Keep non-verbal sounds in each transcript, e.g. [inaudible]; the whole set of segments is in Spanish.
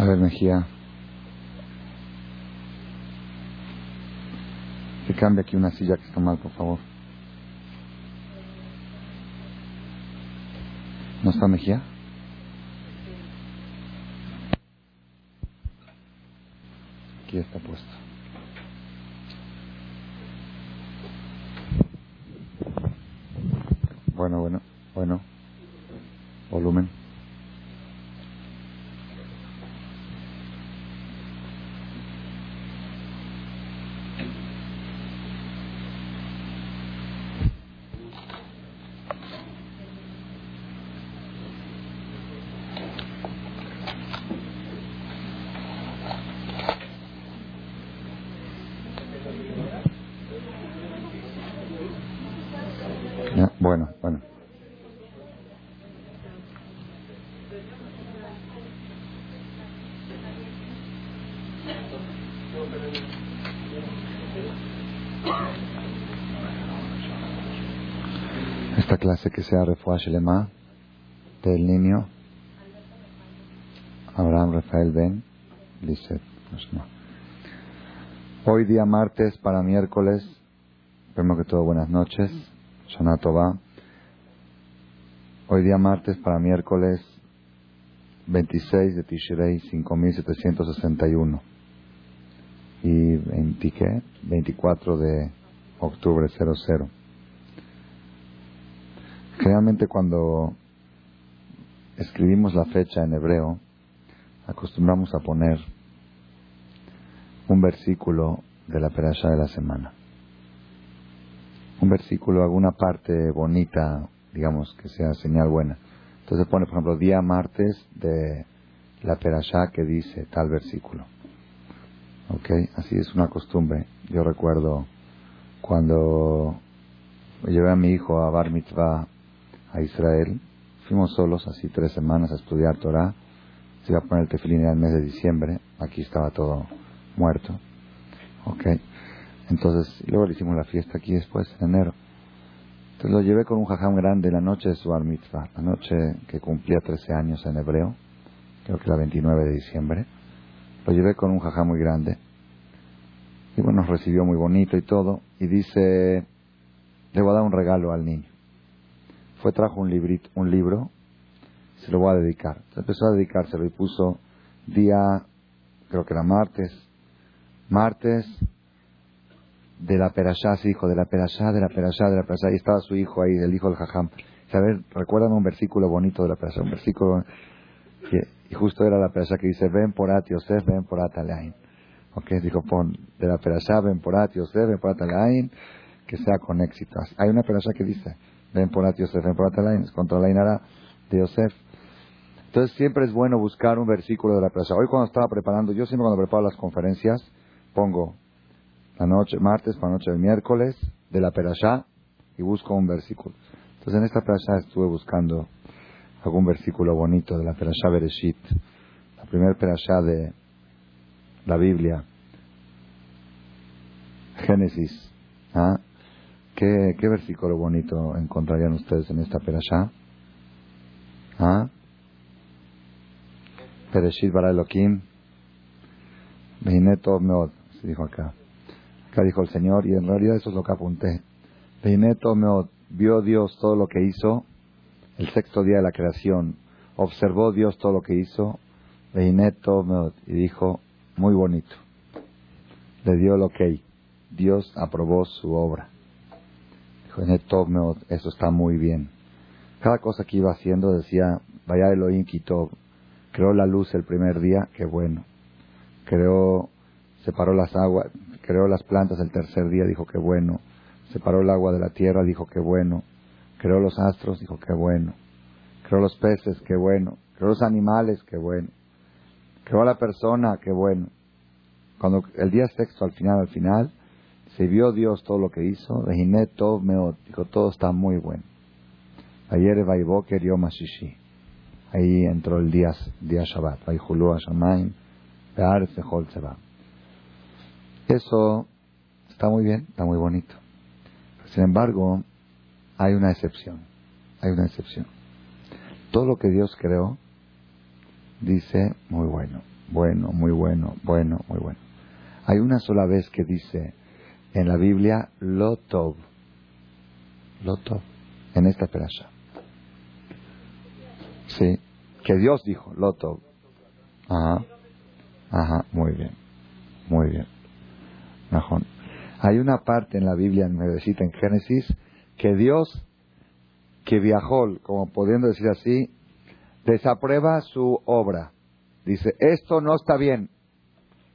A ver, Mejía. Que cambie aquí una silla que está mal, por favor. ¿No está Mejía? Aquí está puesto. Bueno, bueno, Clase que sea Refuash Lema del niño Abraham Rafael Ben Lisset. Hoy día martes para miércoles, primero que todo buenas noches, Shana Tova. Hoy día martes para miércoles 26 de Tishrei 5761 y 20, ¿qué? 24 de octubre 00. Generalmente cuando escribimos la fecha en hebreo, acostumbramos a poner un versículo de la perasha de la semana. Un versículo, alguna parte bonita, digamos, que sea señal buena. Entonces pone, por ejemplo, día martes de la perasha que dice tal versículo. ¿Ok? Así es una costumbre. Yo recuerdo cuando llevé a mi hijo a Bar Mitzvah a Israel, fuimos solos, así tres semanas a estudiar Torah. Se iba a poner el tefilín en el mes de diciembre. Aquí estaba todo muerto. ¿Ok? Entonces, y luego le hicimos la fiesta aquí después, en enero. Entonces lo llevé con un jajam grande la noche de su bar mitzvah, la noche que cumplía 13 años en hebreo, creo que la 29 de diciembre. Lo llevé con un jajam muy grande. Y bueno, nos recibió muy bonito y todo. Y dice, le voy a dar un regalo al niño. Fue, trajo un, librito, un libro, se lo voy a dedicar. Entonces empezó a dedicárselo y puso día, creo que era martes, martes de la perashá, su hijo, de la perashá, de la perashá, de la perashá, y estaba su hijo ahí, el hijo del jajam. A ver, recuerdan un versículo bonito de la perashá, un versículo, y, y justo era la perashá que dice, ven por At Yosef, ven por At Alain. Ok, dijo, pon, de la perashá, ven por At Yosef, ven por At Alain, que sea con éxito. Hay una perashá que dice, ven por At Yosef, ven por At Alain, es contra la Inara de Yosef. Entonces siempre es bueno buscar un versículo de la perashá. Hoy cuando estaba preparando, yo siempre cuando preparo las conferencias, pongo la noche, martes para noche del miércoles, de la Perashá, y busco un versículo. Entonces en esta Perashá estuve buscando algún versículo bonito de la Perashá Bereshit, la primera Perashá de la Biblia, Génesis. ¿ah? ¿Qué, ¿Qué versículo bonito encontrarían ustedes en esta Perashá? ¿Ah? Pereshit bara Elohim, Meod, se dijo acá. Acá dijo el Señor, y en realidad eso es lo que apunté. Behineto Meod, vio Dios todo lo que hizo, el sexto día de la creación, observó Dios todo lo que hizo, Behineto Meod, y dijo, muy bonito. Le dio el ok. Dios aprobó su obra. Dijo, Behineto Meod, eso está muy bien. Cada cosa que iba haciendo decía, vaya Elohim quitó, creó la luz el primer día, qué bueno. Creó, separó las aguas, creó las plantas el tercer día, dijo qué bueno. Separó el agua de la tierra, dijo qué bueno. Creó los astros, dijo qué bueno. Creó los peces, qué bueno. Creó los animales, qué bueno. Creó a la persona, qué bueno. Cuando el día sexto, al final, al final, se vio Dios todo lo que hizo. todo Meot, dijo todo está muy bueno. Ayer Vaiboker Yom Ashishi. Ahí entró el día, día Shabbat. Vaihulu Hashamayim. Be'ar Sehol Seba. Eso está muy bien, está muy bonito. Sin embargo, hay una excepción. Hay una excepción. Todo lo que Dios creó dice muy bueno, bueno, muy bueno, bueno, muy bueno. Hay una sola vez que dice en la Biblia Lotov, Lotov, en esta perasha. Sí, que Dios dijo, Lotov. Ajá, ajá, muy bien, muy bien. Hay una parte en la Biblia, en en Génesis, que Dios, que viajó, como pudiendo decir así, desaprueba su obra. Dice, esto no está bien.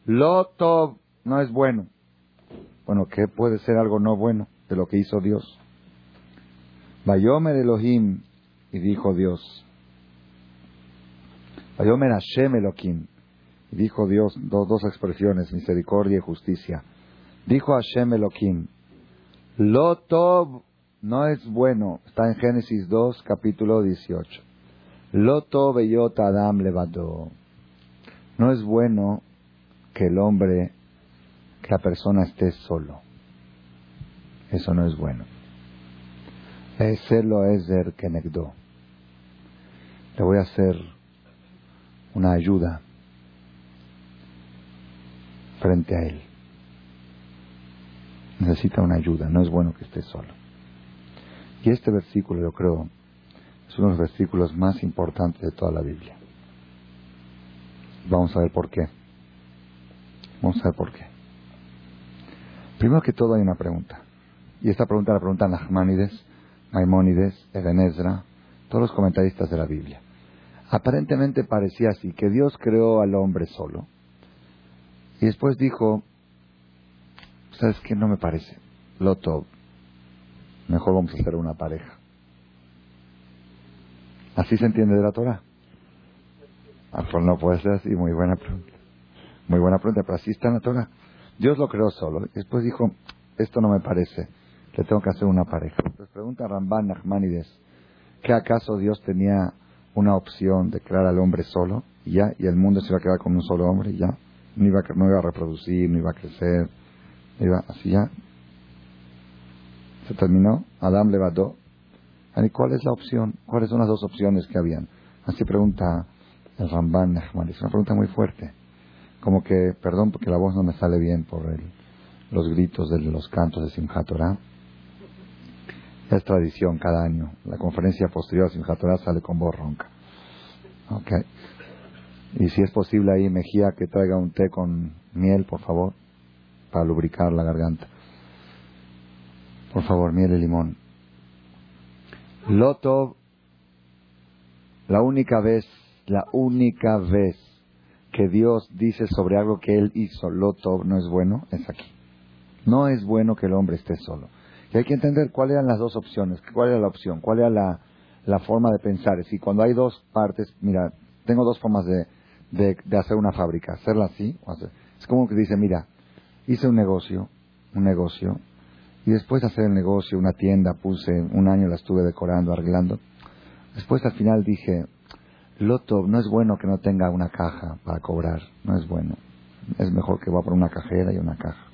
Loto no es bueno. Bueno, ¿qué puede ser algo no bueno de lo que hizo Dios? Vayomer Elohim, y dijo Dios. Vayomer Hashem Elohim, y dijo Dios, dos expresiones, misericordia y justicia. Dijo Hashem Elohim, Lo no es bueno, está en Génesis 2, capítulo 18. Loto beyot Adam levado. No es bueno que el hombre, que la persona esté solo. Eso no es bueno. Ese lo es el que negó. Le voy a hacer una ayuda frente a él. Necesita una ayuda, no es bueno que esté solo. Y este versículo, yo creo, es uno de los versículos más importantes de toda la Biblia. Vamos a ver por qué. Vamos a ver por qué. Primero que todo hay una pregunta. Y esta pregunta la preguntan Nachmanides, Maimónides, Ebenezra, todos los comentaristas de la Biblia. Aparentemente parecía así, que Dios creó al hombre solo. Y después dijo, ¿sabes qué? No me parece. Loto, mejor vamos a hacer una pareja. ¿Así se entiende de la Torah? Ah, pues no puede ser así, muy buena pregunta. Muy buena pregunta, pero así está en la Torah. Dios lo creó solo. Después dijo, esto no me parece, le tengo que hacer una pareja. Entonces pregunta Ramban Nachmanides, ¿que acaso Dios tenía una opción de crear al hombre solo? Y ya, y el mundo se iba a quedar con un solo hombre y ya. No iba, no iba a reproducir, no iba a crecer, iba así ya. Se terminó, Adam levantó ¿Y cuál es la opción? ¿Cuáles son las dos opciones que habían? Así pregunta el Ramban Es una pregunta muy fuerte. Como que, perdón porque la voz no me sale bien por el, los gritos de los cantos de Simchat. Es tradición cada año. La conferencia posterior a Simchat sale con voz ronca. Ok. Y si es posible ahí, Mejía, que traiga un té con miel, por favor, para lubricar la garganta. Por favor, miel y limón. Loto, la única vez, la única vez que Dios dice sobre algo que Él hizo, Loto, no es bueno, es aquí. No es bueno que el hombre esté solo. Y hay que entender cuáles eran las dos opciones, cuál era la opción, cuál era la, forma de pensar. Si cuando hay dos partes, mira, tengo dos formas de, de, de hacer una fábrica, hacerla así, o hacer, es como que dice, mira, hice un negocio, un negocio, y después de hacer el negocio, una tienda, puse, un año la estuve decorando, arreglando. Después al final dije, Loto, no es bueno que no tenga una caja para cobrar, no es bueno. Es mejor que va por una cajera y una caja.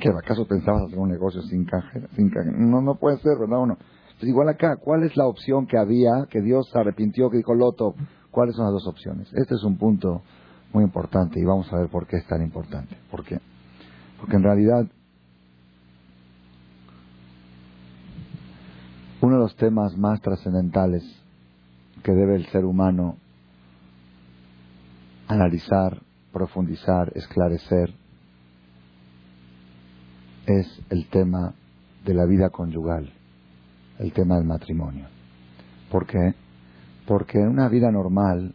¿Qué, ¿Acaso pensabas hacer un negocio sin cajera? Sin No, no puede ser, ¿verdad? Uno. Pues igual acá, ¿cuál es la opción que había, que Dios se arrepintió, que dijo Loto? ¿Cuáles son las dos opciones? Este es un punto muy importante y vamos a ver por qué es tan importante. ¿Por qué? Porque en realidad uno de los temas más trascendentales que debe el ser humano analizar, profundizar, esclarecer, es el tema de la vida conyugal, el tema del matrimonio. ¿Por qué? Porque en una vida normal,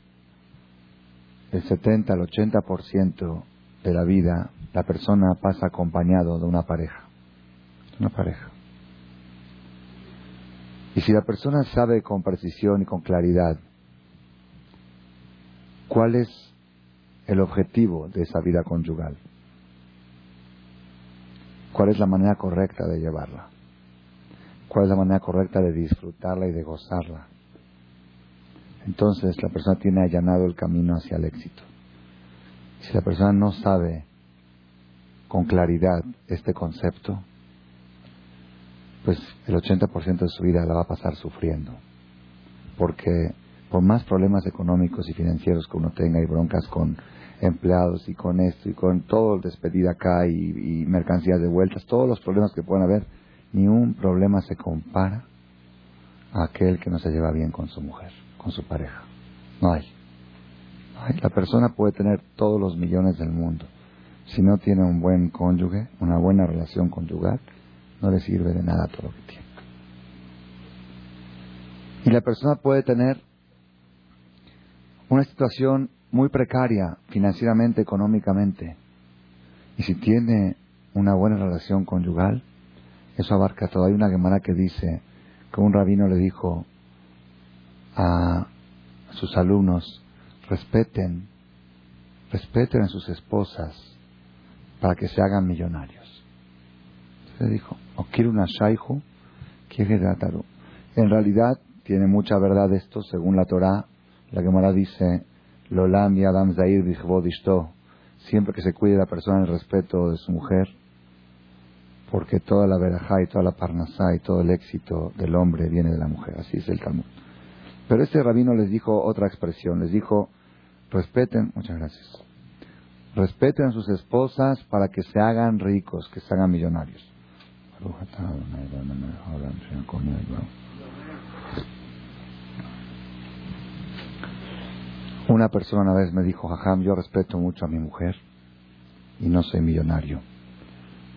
el 70 al 80% de la vida la persona pasa acompañado de una pareja. Una pareja. Y si la persona sabe con precisión y con claridad cuál es el objetivo de esa vida conyugal, cuál es la manera correcta de llevarla, cuál es la manera correcta de disfrutarla y de gozarla, entonces la persona tiene allanado el camino hacia el éxito. Si la persona no sabe con claridad este concepto, pues el 80% de su vida la va a pasar sufriendo. Porque por más problemas económicos y financieros que uno tenga y broncas con empleados y con esto y con todo el despedida acá y, mercancías de vueltas, todos los problemas que puedan haber, ni un problema se compara a aquel que no se lleva bien con su mujer, con su pareja. No hay. No hay. La persona puede tener todos los millones del mundo. Si no tiene un buen cónyuge, una buena relación conyugal, no le sirve de nada todo lo que tiene. Y la persona puede tener una situación muy precaria financieramente, económicamente. Y si tiene una buena relación conyugal, eso abarca todo. Hay una Gemara que dice que un rabino le dijo a sus alumnos, respeten, respeten a sus esposas para que se hagan millonarios. Se dijo, o quiere una En realidad tiene mucha verdad esto, según la Torah. La Gemara dice, Lolam y Adam Zair siempre que se cuide la persona en el respeto de su mujer, porque toda la verajá y toda la parnasá y todo el éxito del hombre viene de la mujer, así es el Talmud. Pero este rabino les dijo otra expresión, les dijo, respeten, muchas gracias, respeten a sus esposas para que se hagan ricos, que se hagan millonarios. Una persona una vez me dijo, Jajam, yo respeto mucho a mi mujer y no soy millonario.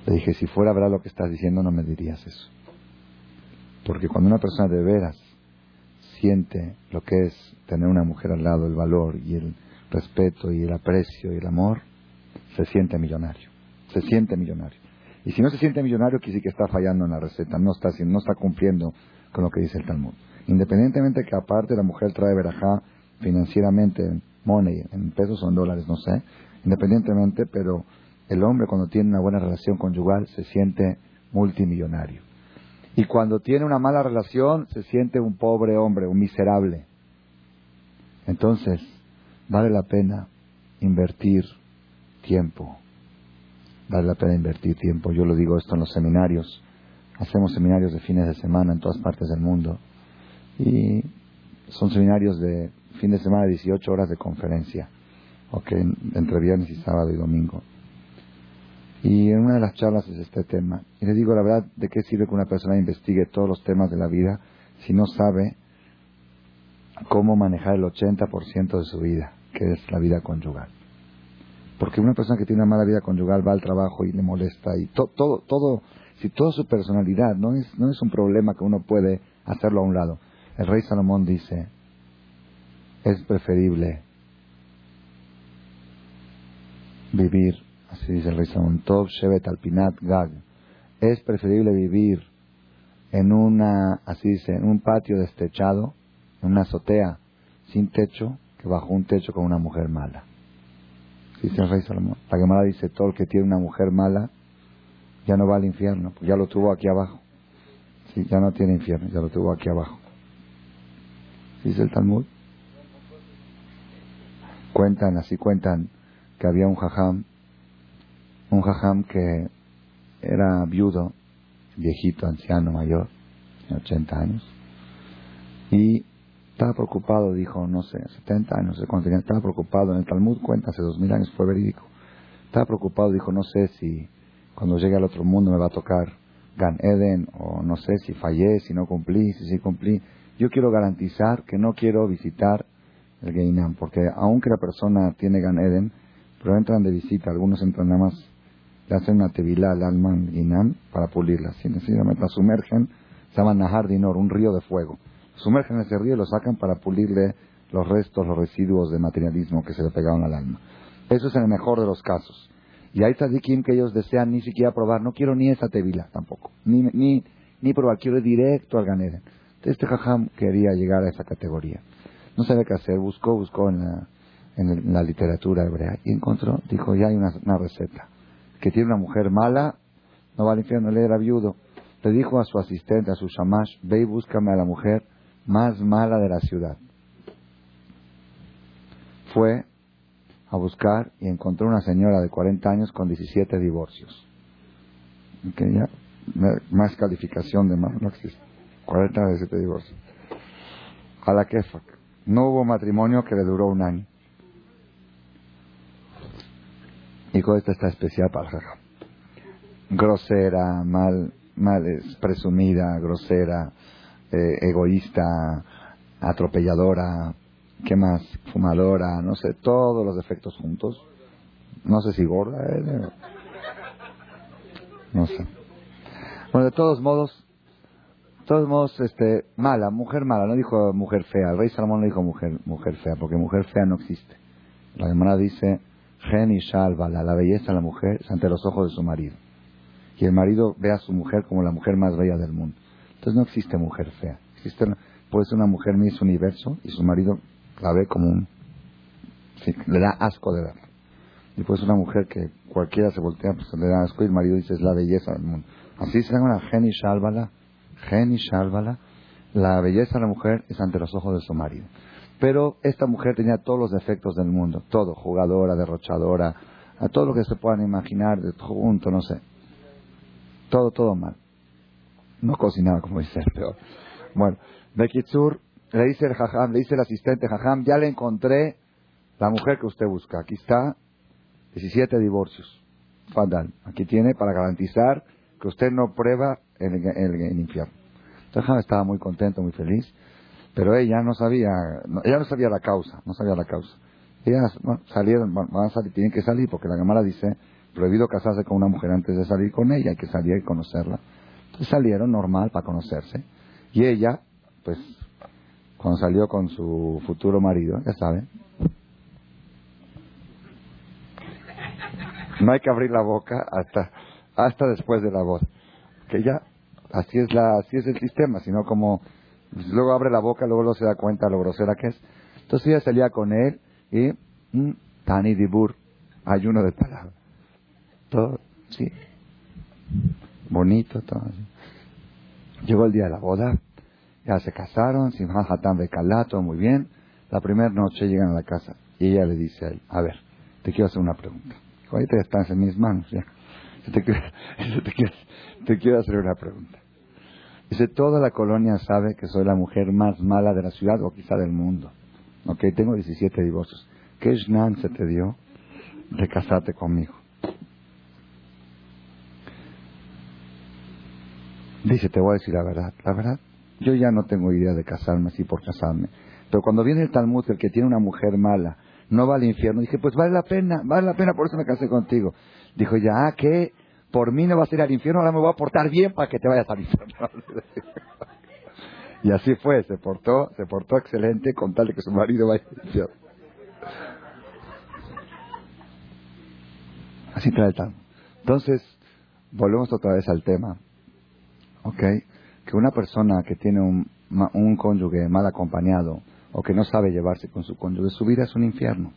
Le dije, si fuera verdad lo que estás diciendo, no me dirías eso. Porque cuando una persona de veras siente lo que es tener una mujer al lado, el valor y el respeto y el aprecio y el amor, se siente millonario. Se siente millonario. Y si no se siente millonario, quiere decir que está fallando en la receta, no está, no está cumpliendo con lo que dice el Talmud. Independientemente que aparte la mujer trae verajá financieramente, money, en pesos o en dólares, no sé, independientemente, pero el hombre cuando tiene una buena relación conyugal se siente multimillonario. Y cuando tiene una mala relación se siente un pobre hombre, un miserable. Entonces, vale la pena invertir tiempo. Vale la pena invertir tiempo. Yo lo digo esto en los seminarios. Hacemos seminarios de fines de semana en todas partes del mundo. Y son seminarios de fin de semana 18 horas de conferencia, okay, entre viernes y sábado y domingo. Y en una de las charlas es este tema. Y le digo la verdad, ¿de qué sirve que una persona investigue todos los temas de la vida si no sabe cómo manejar el 80% de su vida, que es la vida conyugal? Porque una persona que tiene una mala vida conyugal va al trabajo y le molesta y todo, todo, si toda su personalidad no es, no es un problema que uno puede hacerlo a un lado. El rey Salomón dice, es preferible vivir, así dice el rey Tov Shevet Alpinat Gag, es preferible vivir en una, así dice, en un patio destechado, en una azotea sin techo, que bajo un techo con una mujer mala. Dice el rey Salomón. La Gemara dice, todo el que tiene una mujer mala ya no va al infierno, pues ya lo tuvo aquí abajo. Ya no tiene infierno, ya lo tuvo aquí abajo. Dice el Talmud. Cuentan, así cuentan, que había un jajam, un jajam que era viudo, viejito, anciano, mayor, de 80 años, y estaba preocupado, dijo, no sé, 70 años, no sé cuánto tenía, estaba preocupado, en el Talmud cuenta, hace dos mil años fue verídico, estaba preocupado, dijo, no sé si cuando llegue al otro mundo me va a tocar Gan Eden, o no sé si fallé, si no cumplí, si sí cumplí. Yo quiero garantizar que no quiero visitar el Geinam, porque aunque la persona tiene Gan Eden, pero entran de visita, algunos entran nada más, le hacen una tevila al alma en para pulirla, si necesariamente la sumergen, se llama Nahar Dinor, un río de fuego. Sumergen ese río y lo sacan para pulirle los restos, los residuos de materialismo que se le pegaron al alma. Eso es en el mejor de los casos. Y hay tzadikim que ellos desean ni siquiera probar, no quiero ni esa tevila tampoco, ni, ni, ni probar, quiero ir directo al Ganeden. Este jajam quería llegar a esa categoría. No sabía qué hacer, buscó, buscó en la, en, la literatura hebrea y encontró, dijo, ya hay una, receta. Que tiene una mujer mala, no va al infierno, él era viudo. Le dijo a su asistente, a su shamash, ve y búscame a la mujer más mala de la ciudad. Fue a buscar y encontró una señora de 40 años con 17 divorcios. Okay, ya, más calificación de más no existe. 40 17 divorcios. A la kefak. No hubo matrimonio que le duró un año. Y con esta está especial para Jajam. Grosera, mal, mal, presumida, grosera, eh, egoísta, atropelladora, ¿qué más? Fumadora, no sé, todos los defectos juntos. No sé si gorda, ¿eh? no sé. Bueno, de todos modos, de todos modos, este, mala, mujer mala, no dijo mujer fea. El rey Salomón no dijo mujer, mujer fea, porque mujer fea no existe. La hermana dice, gen y shalvala, la belleza de la mujer es ante los ojos de su marido. Y el marido ve a su mujer como la mujer más bella del mundo. Entonces no existe mujer fea. Existe puede ser una mujer Universo y su marido la ve como un... le da asco de verla. Y puede una mujer que cualquiera se voltea, pues le da asco y el marido dice es la belleza del mundo. Así se llama Gen y Shalvala. Gen y Shalvala. La belleza de la mujer es ante los ojos de su marido. Pero esta mujer tenía todos los defectos del mundo. Todo. Jugadora, derrochadora, a todo lo que se puedan imaginar, de junto, no sé. Todo, todo mal. No cocinaba, como dice [laughs] el peor. Bueno, Bekitsur, le dice el jajam, le dice el asistente jajam, ya le encontré la mujer que usted busca. Aquí está, 17 divorcios. Fadal. Aquí tiene para garantizar que usted no prueba en el, infierno. Entonces Jajam estaba muy contento, muy feliz, pero ella no sabía, ella no sabía la causa, no sabía la causa. Ellas salieron, tienen que salir porque la cámara dice prohibido casarse con una mujer antes de salir con ella, hay que salir y conocerla. Entonces salieron normal para conocerse. Y ella, pues, cuando salió con su futuro marido, ya saben, no hay que abrir la boca hasta, hasta después de la voz. Que ya, así es la, así es el sistema, sino como pues, luego abre la boca, luego no se da cuenta lo grosera que es. Entonces ella salía con él y mm, Tani Dibur, ayuno de palabra. Todo, sí. Bonito, todo. Llegó el día de la boda, ya se casaron, sin Hatán de todo muy bien. La primera noche llegan a la casa y ella le dice a él, a ver, te quiero hacer una pregunta. Ahorita estás en mis manos, ya. [laughs] Te quiero, te quiero hacer una pregunta. Dice, toda la colonia sabe que soy la mujer más mala de la ciudad o quizá del mundo. Ok, tengo 17 divorcios. ¿Qué shnan se te dio de casarte conmigo? Dice, te voy a decir la verdad. La verdad, yo ya no tengo idea de casarme así por casarme. Pero cuando viene el Talmud, el que tiene una mujer mala, no va al infierno, dije, pues vale la pena, vale la pena, por eso me casé contigo. Dijo, ya, ¿qué? Por mí no vas a ir al infierno, ahora me voy a portar bien para que te vayas al infierno. [laughs] y así fue, se portó, se portó excelente con tal de que su marido vaya al infierno. Así trae el Talmud. Entonces, volvemos otra vez al tema. ¿Ok? Que una persona que tiene un, un cónyuge mal acompañado o que no sabe llevarse con su cónyuge, su vida es un infierno.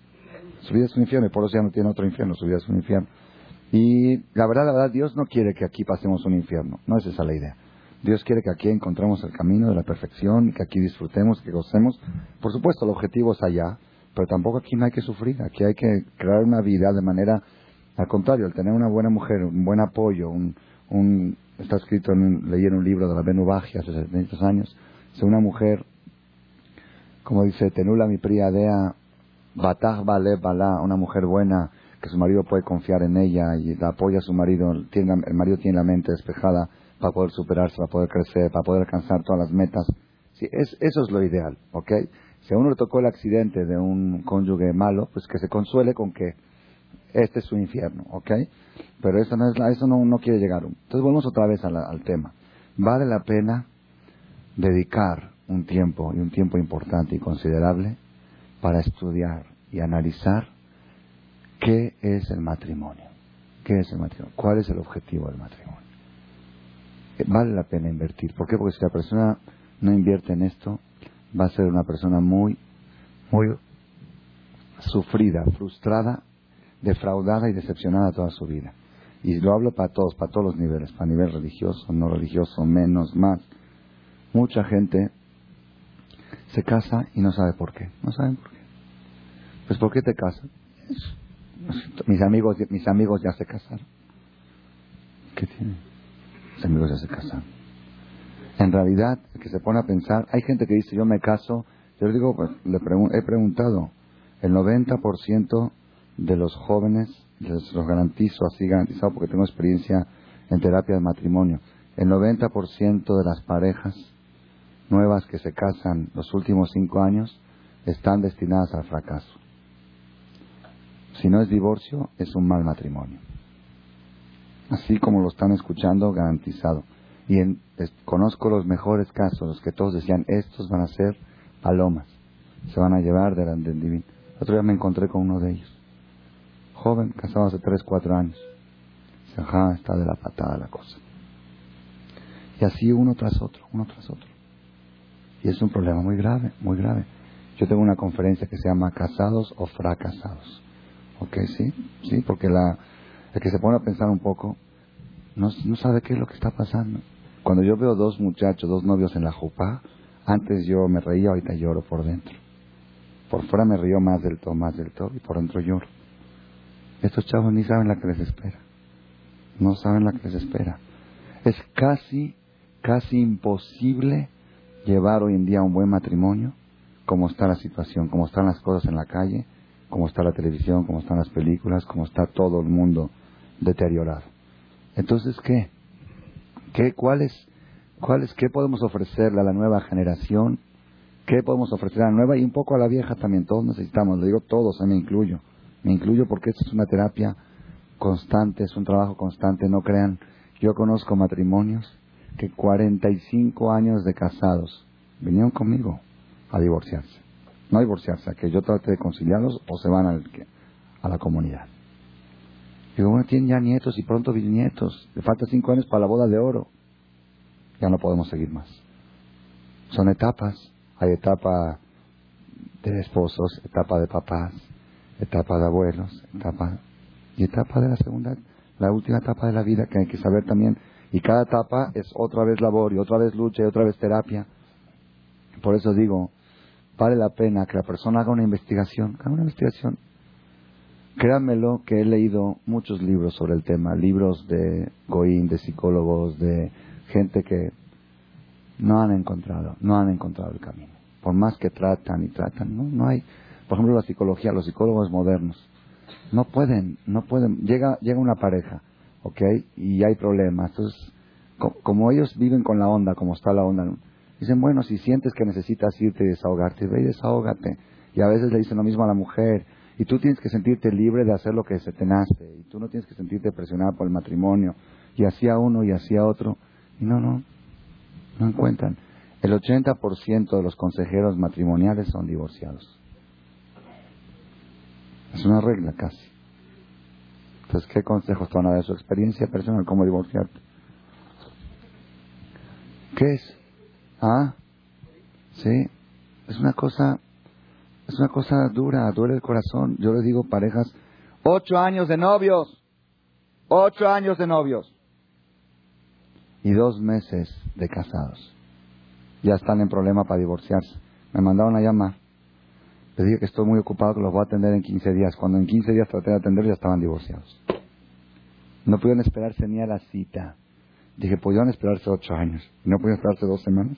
Su vida es un infierno y por eso ya no tiene otro infierno, su vida es un infierno. Y la verdad, la verdad, Dios no quiere que aquí pasemos un infierno, no es esa la idea. Dios quiere que aquí encontremos el camino de la perfección, que aquí disfrutemos, que gocemos. Por supuesto, el objetivo es allá, pero tampoco aquí no hay que sufrir, aquí hay que crear una vida de manera, al contrario, el tener una buena mujer, un buen apoyo, un, un está escrito, en, leí en un libro de la Benubagia hace 700 años, es una mujer, como dice, tenula mi priadea, batah vale bala, una mujer buena, que su marido puede confiar en ella y la apoya a su marido, tiene, el marido tiene la mente despejada para poder superarse, para poder crecer, para poder alcanzar todas las metas. Sí, es, eso es lo ideal, ¿ok? Si a uno le tocó el accidente de un cónyuge malo, pues que se consuele con que este es su infierno, ¿ok? Pero eso no, es la, eso no, quiere llegar. Entonces volvemos otra vez al tema. Vale la pena dedicar un tiempo y un tiempo importante y considerable para estudiar y analizar qué es el matrimonio. ¿Qué es el matrimonio? ¿Cuál es el objetivo del matrimonio? Eh, vale la pena invertir. ¿Por qué? Porque si la persona no invierte en esto, va a ser una persona muy, muy sufrida, frustrada defraudada y decepcionada toda su vida. Y lo hablo para todos, para todos los niveles, para nivel religioso, no religioso, menos, más. Mucha gente se casa y no sabe por qué. No saben por qué. Pues ¿por qué te casas? Mis amigos, mis amigos ya se casaron. ¿Qué tiene? Mis amigos ya se casaron. En realidad, el que se pone a pensar, hay gente que dice, yo me caso Yo les digo, pues, le he preguntado, el 90% de los jóvenes, les los garantizo así garantizado porque tengo experiencia en terapia de matrimonio, el 90% de las parejas nuevas que se casan los últimos cinco años están destinadas al fracaso. Si no es divorcio, es un mal matrimonio. Así como lo están escuchando, garantizado. Y conozco los mejores casos, los que todos decían, estos van a ser palomas, se van a llevar delante del divino. Otro día me encontré con uno de ellos, joven, casado hace 3, 4 años. Dice, ajá, está de la patada la cosa. Y así uno tras otro, uno tras otro. Y es un problema muy grave, muy grave. Yo tengo una conferencia que se llama Casados o Fracasados. ¿Ok? Sí, sí, porque la, el que se pone a pensar un poco no, no sabe qué es lo que está pasando. Cuando yo veo dos muchachos, dos novios en la jupa, antes yo me reía, ahorita lloro por dentro. Por fuera me río más del todo, más del todo, y por dentro lloro. Estos chavos ni saben la que les espera. No saben la que les espera. Es casi, casi imposible llevar hoy en día un buen matrimonio como está la situación, como están las cosas en la calle, como está la televisión, como están las películas, como está todo el mundo deteriorado. Entonces, ¿qué? ¿Qué cuáles, cuáles, qué podemos ofrecerle a la nueva generación? ¿Qué podemos ofrecer a la nueva y un poco a la vieja también? Todos necesitamos, lo digo todos, me incluyo. Me incluyo porque esto es una terapia constante, es un trabajo constante, no crean. Yo conozco matrimonios que 45 años de casados vinieron conmigo a divorciarse. No a divorciarse, a que yo trate de conciliarlos o se van al, a la comunidad. Digo, bueno, tienen ya nietos y pronto bisnietos. Le falta cinco años para la boda de oro. Ya no podemos seguir más. Son etapas. Hay etapa de esposos, etapa de papás, etapa de abuelos, etapa y etapa de la segunda, la última etapa de la vida que hay que saber también. Y cada etapa es otra vez labor y otra vez lucha y otra vez terapia. Por eso digo, vale la pena que la persona haga una investigación, haga una investigación. Créanmelo que he leído muchos libros sobre el tema, libros de Goín, de psicólogos, de gente que no han encontrado, no han encontrado el camino. Por más que tratan y tratan, no, no hay. Por ejemplo, la psicología, los psicólogos modernos, no pueden, no pueden. Llega, llega una pareja, ¿ok? Y hay problemas. Entonces, como ellos viven con la onda, como está la onda, dicen, bueno, si sientes que necesitas irte y desahogarte, ve y desahógate. Y a veces le dicen lo mismo a la mujer, y tú tienes que sentirte libre de hacer lo que se te nace. Y tú no tienes que sentirte presionado por el matrimonio. Y así a uno y así a otro. Y no, no. No encuentran. El 80% de los consejeros matrimoniales son divorciados. Es una regla casi. Entonces, ¿qué consejos te van a dar su experiencia personal? ¿Cómo divorciarte? ¿Qué es? ¿Ah? Sí. Es una cosa es una cosa dura, duele el corazón. Yo les digo, parejas, ocho años de novios, ocho años de novios y dos meses de casados. Ya están en problema para divorciarse. Me mandaron a llamar. Les dije que estoy muy ocupado, que los voy a atender en 15 días. Cuando en 15 días traté de atender, ya estaban divorciados. No pudieron esperarse ni a la cita. Dije, ¿podían esperarse ocho años? ¿Y no pudieron esperarse dos semanas?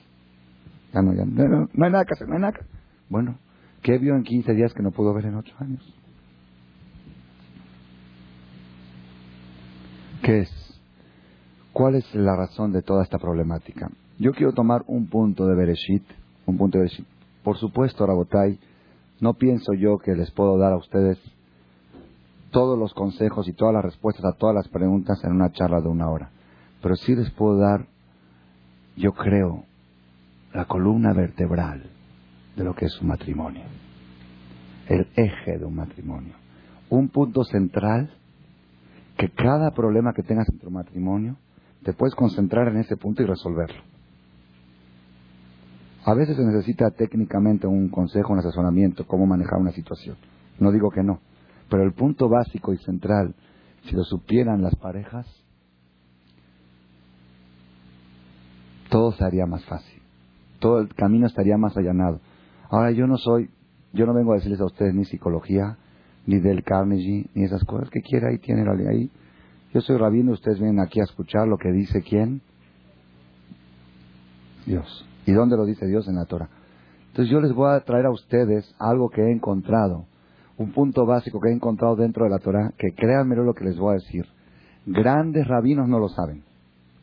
Ya no, ya no, no hay nada que hacer, no hay nada que hacer. Bueno, ¿Qué vio en 15 días que no pudo ver en 8 años? ¿Qué es? ¿Cuál es la razón de toda esta problemática? Yo quiero tomar un punto de Bereshit, un punto de Bereshit. Por supuesto, Rabotai, no pienso yo que les puedo dar a ustedes todos los consejos y todas las respuestas a todas las preguntas en una charla de una hora. Pero sí les puedo dar, yo creo, la columna vertebral de lo que es un matrimonio. El eje de un matrimonio. Un punto central que cada problema que tengas en tu matrimonio te puedes concentrar en ese punto y resolverlo. A veces se necesita técnicamente un consejo, un asesoramiento, cómo manejar una situación. No digo que no. Pero el punto básico y central, si lo supieran las parejas, todo sería más fácil. Todo el camino estaría más allanado. Ahora yo no soy, yo no vengo a decirles a ustedes ni psicología, ni del Carnegie, ni esas cosas que quiera, ahí tiene la ahí. Yo soy rabino, ustedes vienen aquí a escuchar lo que dice quién? Dios. ¿Y dónde lo dice Dios? En la Torah. Entonces yo les voy a traer a ustedes algo que he encontrado, un punto básico que he encontrado dentro de la Torah, que créanme lo que les voy a decir. Grandes rabinos no lo saben.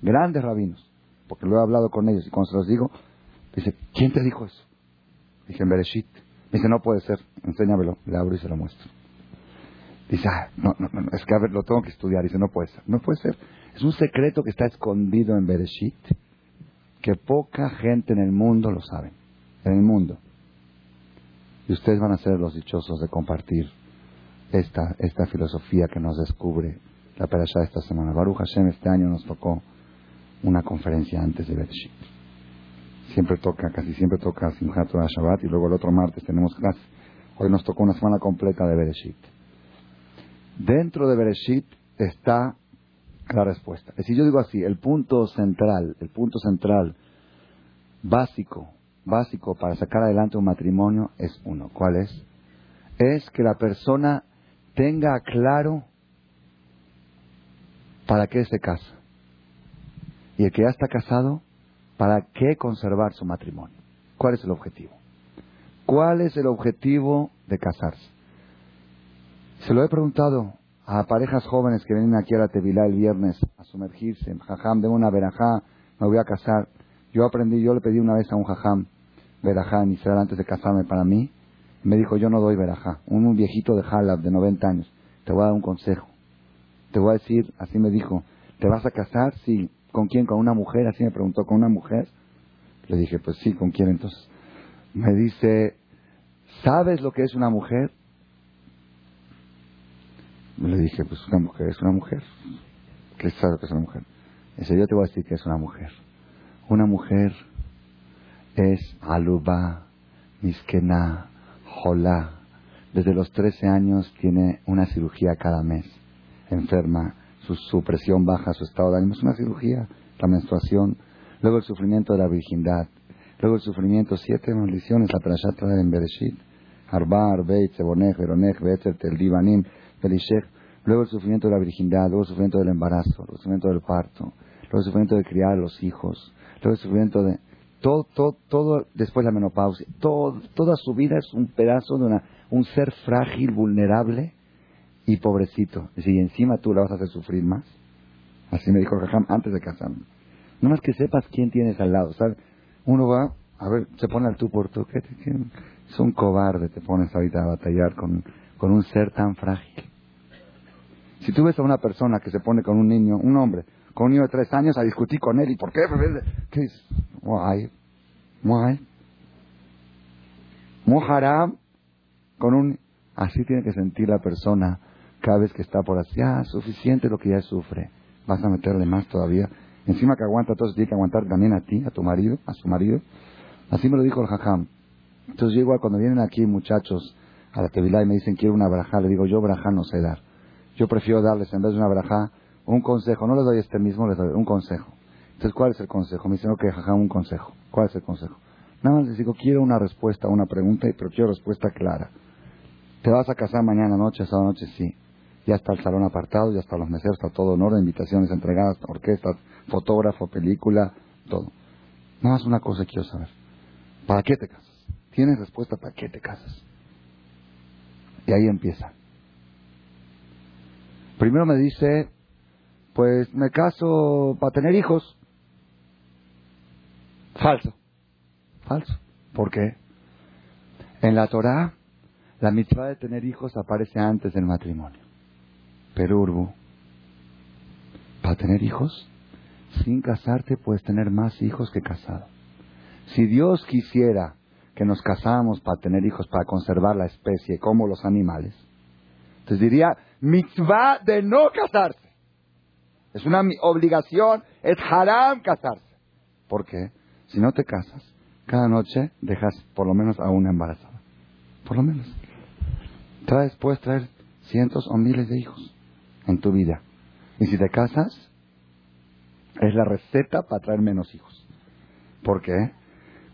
Grandes rabinos. Porque lo he hablado con ellos y cuando se los digo, dice, ¿quién te dijo eso? Dije, en Bereshit. Dice, no puede ser, enséñamelo. Le abro y se lo muestro. Dice, ah, no, no, no, es que a ver, lo tengo que estudiar. Dice, no puede ser. No puede ser. Es un secreto que está escondido en Bereshit, que poca gente en el mundo lo sabe. En el mundo. Y ustedes van a ser los dichosos de compartir esta, esta filosofía que nos descubre la perashá esta semana. Baruch Hashem este año nos tocó una conferencia antes de Bereshit. Siempre toca, casi siempre toca Simchat Torah Shabbat y luego el otro martes tenemos clase. Hoy nos tocó una semana completa de Bereshit. Dentro de Bereshit está la respuesta. Es decir, yo digo así, el punto central, el punto central básico, básico para sacar adelante un matrimonio es uno. ¿Cuál es? Es que la persona tenga claro para qué se casa. Y el que ya está casado, ¿para qué conservar su matrimonio? ¿Cuál es el objetivo? ¿Cuál es el objetivo de casarse? Se lo he preguntado a parejas jóvenes que vienen aquí a la Tevilá el viernes a sumergirse. en Jajam, de una verajá, me voy a casar. Yo aprendí, yo le pedí una vez a un jajam verajá inicial antes de casarme para mí. Me dijo, yo no doy verajá. Un, viejito de Jalab de 90 años. Te voy a dar un consejo. Te voy a decir, así me dijo, ¿te vas a casar? Sí. ¿Con quién? ¿Con una mujer? Así me preguntó, ¿con una mujer? Le dije, pues sí, ¿con quién entonces? Me dice, ¿sabes lo que es una mujer? Le dije, pues una mujer es una mujer. ¿Qué sabe que es una mujer? Yo te voy a decir que es una mujer. Una mujer es aluba, miskena, jolá. Desde los 13 años tiene una cirugía cada mes. Enferma, su, presión baja, su estado de ánimo. Es una cirugía, la menstruación. Luego el sufrimiento de la virgindad. Luego el sufrimiento, siete maldiciones, la parashat en Bereshit. Arba, Arbeit, Sebonech, Veronech, Betzer, Tel Divanim, luego el sufrimiento de la virginidad, luego el sufrimiento del embarazo, el sufrimiento del parto, luego el sufrimiento de criar a los hijos, luego el sufrimiento de... Todo, todo, todo después la menopausia, todo, toda su vida es un pedazo de una, un ser frágil, vulnerable y pobrecito. Y encima tú la vas a hacer sufrir más. Así me dijo Raham antes de casarme. No más que sepas quién tienes al lado, ¿sabes? Uno va, a ver, se pone al tú por tú. ¿qué, es un cobarde, te pones ahorita a batallar con, con un ser tan frágil. Si tú ves a una persona que se pone con un niño, un hombre, con un niño de tres años a discutir con él, ¿y por qué? ¿Qué es? Why? Why? Moharam con un... Así tiene que sentir la persona cada vez que está por así. Ah, suficiente lo que ya sufre. Vas a meterle más todavía. Encima que aguanta todo, tiene que aguantar también a ti, a tu marido, a su marido. Así me lo dijo el jajam. Entonces yo igual cuando vienen aquí muchachos a la Tevilá y me dicen quiero una braja, le digo yo braja no sé dar. Yo prefiero darles en vez de una braja un consejo. No les doy este mismo, les doy un consejo. Entonces, ¿cuál es el consejo? Me dicen, ok, jaja, un consejo. ¿Cuál es el consejo? Nada más les digo, quiero una respuesta a una pregunta, pero quiero respuesta clara. ¿Te vas a casar mañana noche, esta noche? Sí. Ya está el salón apartado, ya están los meseros, está todo en orden, invitaciones entregadas, orquestas, fotógrafo, película, todo. Nada más una cosa quiero saber. ¿Para qué te casas? ¿Tienes respuesta para qué te casas? Y ahí empieza. Primero me dice, pues me caso para tener hijos. Falso. Falso. ¿Por qué? En la Torah, la mitzvah de tener hijos aparece antes del matrimonio. Pero Urbu, para tener hijos, sin casarte puedes tener más hijos que casado. Si Dios quisiera que nos casáramos para tener hijos, para conservar la especie como los animales, entonces diría, mitzvah de no casarse. Es una obligación, es haram casarse. ¿Por qué? Si no te casas, cada noche dejas por lo menos a una embarazada. Por lo menos. Traes, puedes traer cientos o miles de hijos en tu vida. Y si te casas, es la receta para traer menos hijos. ¿Por qué?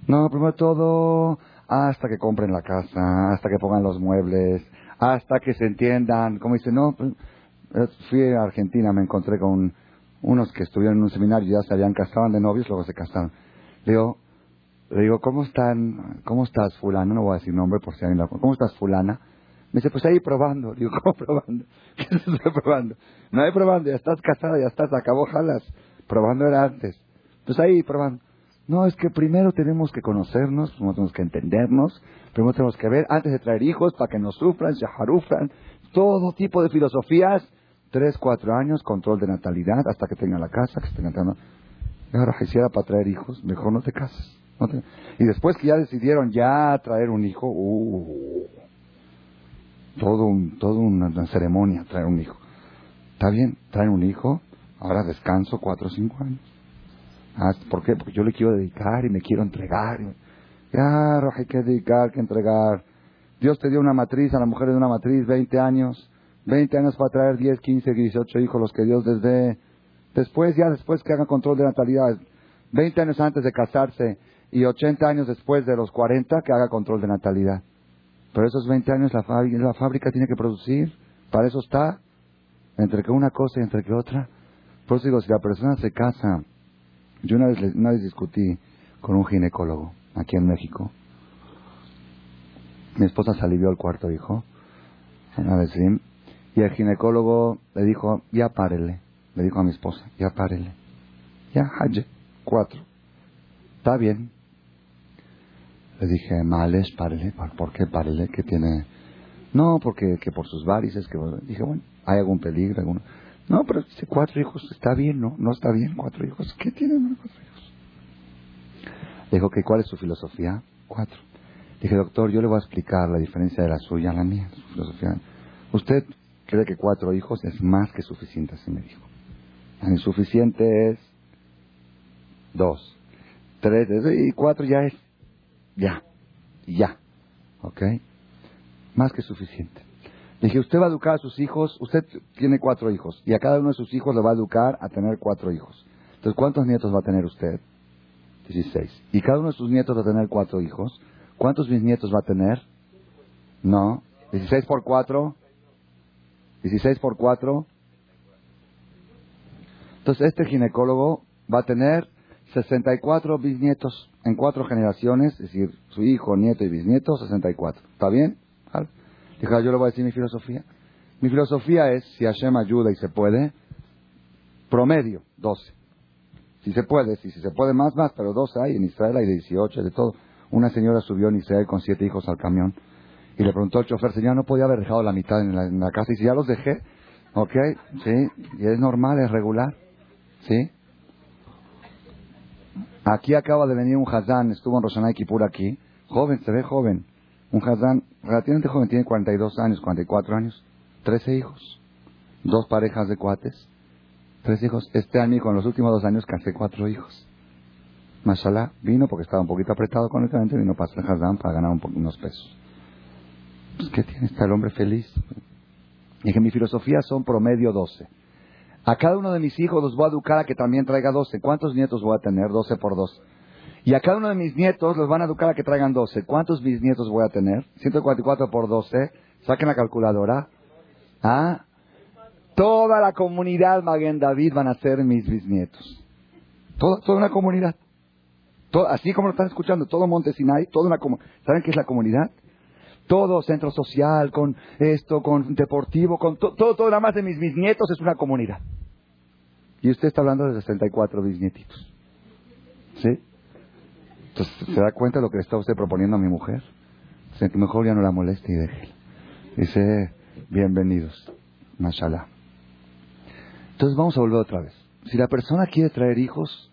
No, primero todo, hasta que compren la casa, hasta que pongan los muebles, hasta que se entiendan. Como dice, no, pues, eh, fui a Argentina, me encontré con unos que estuvieron en un seminario, ya se habían casado de novios, luego se casaron. Le digo, Le digo, ¿cómo están? ¿Cómo estás, fulano? No voy a decir nombre por si alguien la ¿Cómo estás, fulana? Me dice, pues ahí probando. Digo, [laughs] ¿cómo probando? [laughs] ¿Qué estás probando? No hay probando, ya estás casada, ya estás, acabó jalas. Probando era antes. Pues ahí probando. No, es que primero tenemos que conocernos, primero tenemos que entendernos, primero tenemos que ver, antes de traer hijos, para que nos sufran, se jarufran, todo tipo de filosofías. Tres, cuatro años, control de natalidad, hasta que tenga la casa, que esté cantando. Ahora, quisiera para traer hijos, mejor no te cases. Y después que ya decidieron ya traer un hijo, uh, todo un, todo una, ceremonia traer un hijo. Está bien, traen un hijo, ahora descanso cuatro o cinco años. Ah, ¿Por qué? Porque yo le quiero dedicar y me quiero entregar. Ya, hay que dedicar, que entregar. Dios te dio una matriz, a la mujer de una matriz, 20 años. 20 años para traer 10, 15, 18 hijos, los que Dios les dé. Después, ya después que hagan control de natalidad. 20 años antes de casarse y 80 años después de los 40 que haga control de natalidad. Pero esos 20 años la fábrica, la fábrica tiene que producir. Para eso está. Entre que una cosa y entre que otra. Por eso digo, si la persona se casa yo una vez, una vez discutí con un ginecólogo aquí en México. Mi esposa se alivió al cuarto hijo, una vez, y el ginecólogo le dijo, ya párele. Le dijo a mi esposa, ya párele. Ya, haye, cuatro. Está bien. Le dije, males, párele. ¿Por qué párele? ¿Qué tiene? No, porque que por sus varices. Que... Dije, bueno, ¿hay algún peligro? Alguno? No, pero si cuatro hijos está bien, ¿no? No está bien cuatro hijos. ¿Qué tienen cuatro hijos? dijo que ¿cuál es su filosofía? Cuatro. Dije, doctor, yo le voy a explicar la diferencia de la suya a la mía, su filosofía. Usted cree que cuatro hijos es más que suficiente, así me dijo. Insuficiente es dos. Tres, y cuatro ya es ya, ya. ¿Ok? Más que suficiente. Dije, usted va a educar a sus hijos, usted tiene cuatro hijos, y a cada uno de sus hijos le va a educar a tener cuatro hijos. Entonces, ¿cuántos nietos va a tener usted? Dieciséis. Y cada uno de sus nietos va a tener cuatro hijos. ¿Cuántos bisnietos va a tener? No. ¿Dieciséis por cuatro? ¿Dieciséis por cuatro? Entonces, este ginecólogo va a tener 64 bisnietos en cuatro generaciones, es decir, su hijo, nieto y bisnieto, 64. ¿Está bien? Yo le voy a decir mi filosofía. Mi filosofía es, si Hashem ayuda y se puede, promedio, 12. Si se puede, si, se puede más, más, pero 12 hay, en Israel hay 18, de todo. Una señora subió en Israel con siete hijos al camión y le preguntó al chofer, señor, ¿no podía haber dejado la mitad en la, casa? Y si ya los dejé, ¿ok? Sí, y es normal, es regular, ¿sí? Aquí acaba de venir un Hazán, estuvo en Roshanay Kipur aquí, joven, se ve joven, un Hazán relativamente joven, tiene 42 años, 44 años, 13 hijos, dos parejas de cuates, tres hijos. Este año, con los últimos dos años, casé cuatro hijos. Mashallah, vino porque estaba un poquito apretado económicamente, vino para hacer Hazán para ganar unos pesos. Pues, ¿Qué tiene? Está el hombre feliz. Y que mi filosofía son promedio 12. A cada uno de mis hijos los voy a educar a que también traiga 12. ¿Cuántos nietos voy a tener? 12 por 2. Y a cada uno de mis nietos los van a educar a que traigan 12. ¿Cuántos bisnietos voy a tener? 144 por 12. Saquen la calculadora. ¿Ah? Toda la comunidad Maguen David van a ser mis bisnietos. Toda, toda una comunidad. así como lo están escuchando, todo Monte Sinai, toda una ¿Saben qué es la comunidad? Todo centro social, con esto, con deportivo, con todo, todo nada más de mis bisnietos es una comunidad. Y usted está hablando de 64 bisnietitos. ¿Sí? Entonces, ¿se da cuenta de lo que le está usted proponiendo a mi mujer? Dice que mejor ya no la moleste y déjela. Dice, bienvenidos, mashallah. Entonces vamos a volver otra vez. Si la persona quiere traer hijos,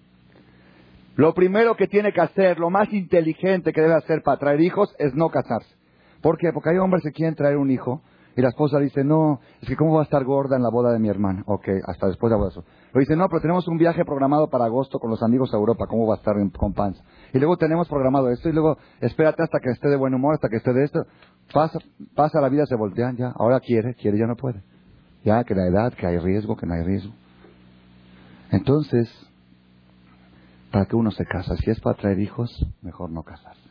lo primero que tiene que hacer, lo más inteligente que debe hacer para traer hijos es no casarse. ¿Por qué? Porque hay hombres que quieren traer un hijo y la esposa dice, no, es que cómo va a estar gorda en la boda de mi hermana. Ok, hasta después de la. Lo dice, no, pero tenemos un viaje programado para agosto con los amigos a Europa, ¿cómo va a estar con panza? Y luego tenemos programado esto y luego espérate hasta que esté de buen humor, hasta que esté de esto. Pasa, pasa la vida, se voltean ya. Ahora quiere, quiere, ya no puede. Ya, que la edad, que hay riesgo, que no hay riesgo. Entonces, ¿para qué uno se casa? Si es para traer hijos, mejor no casarse.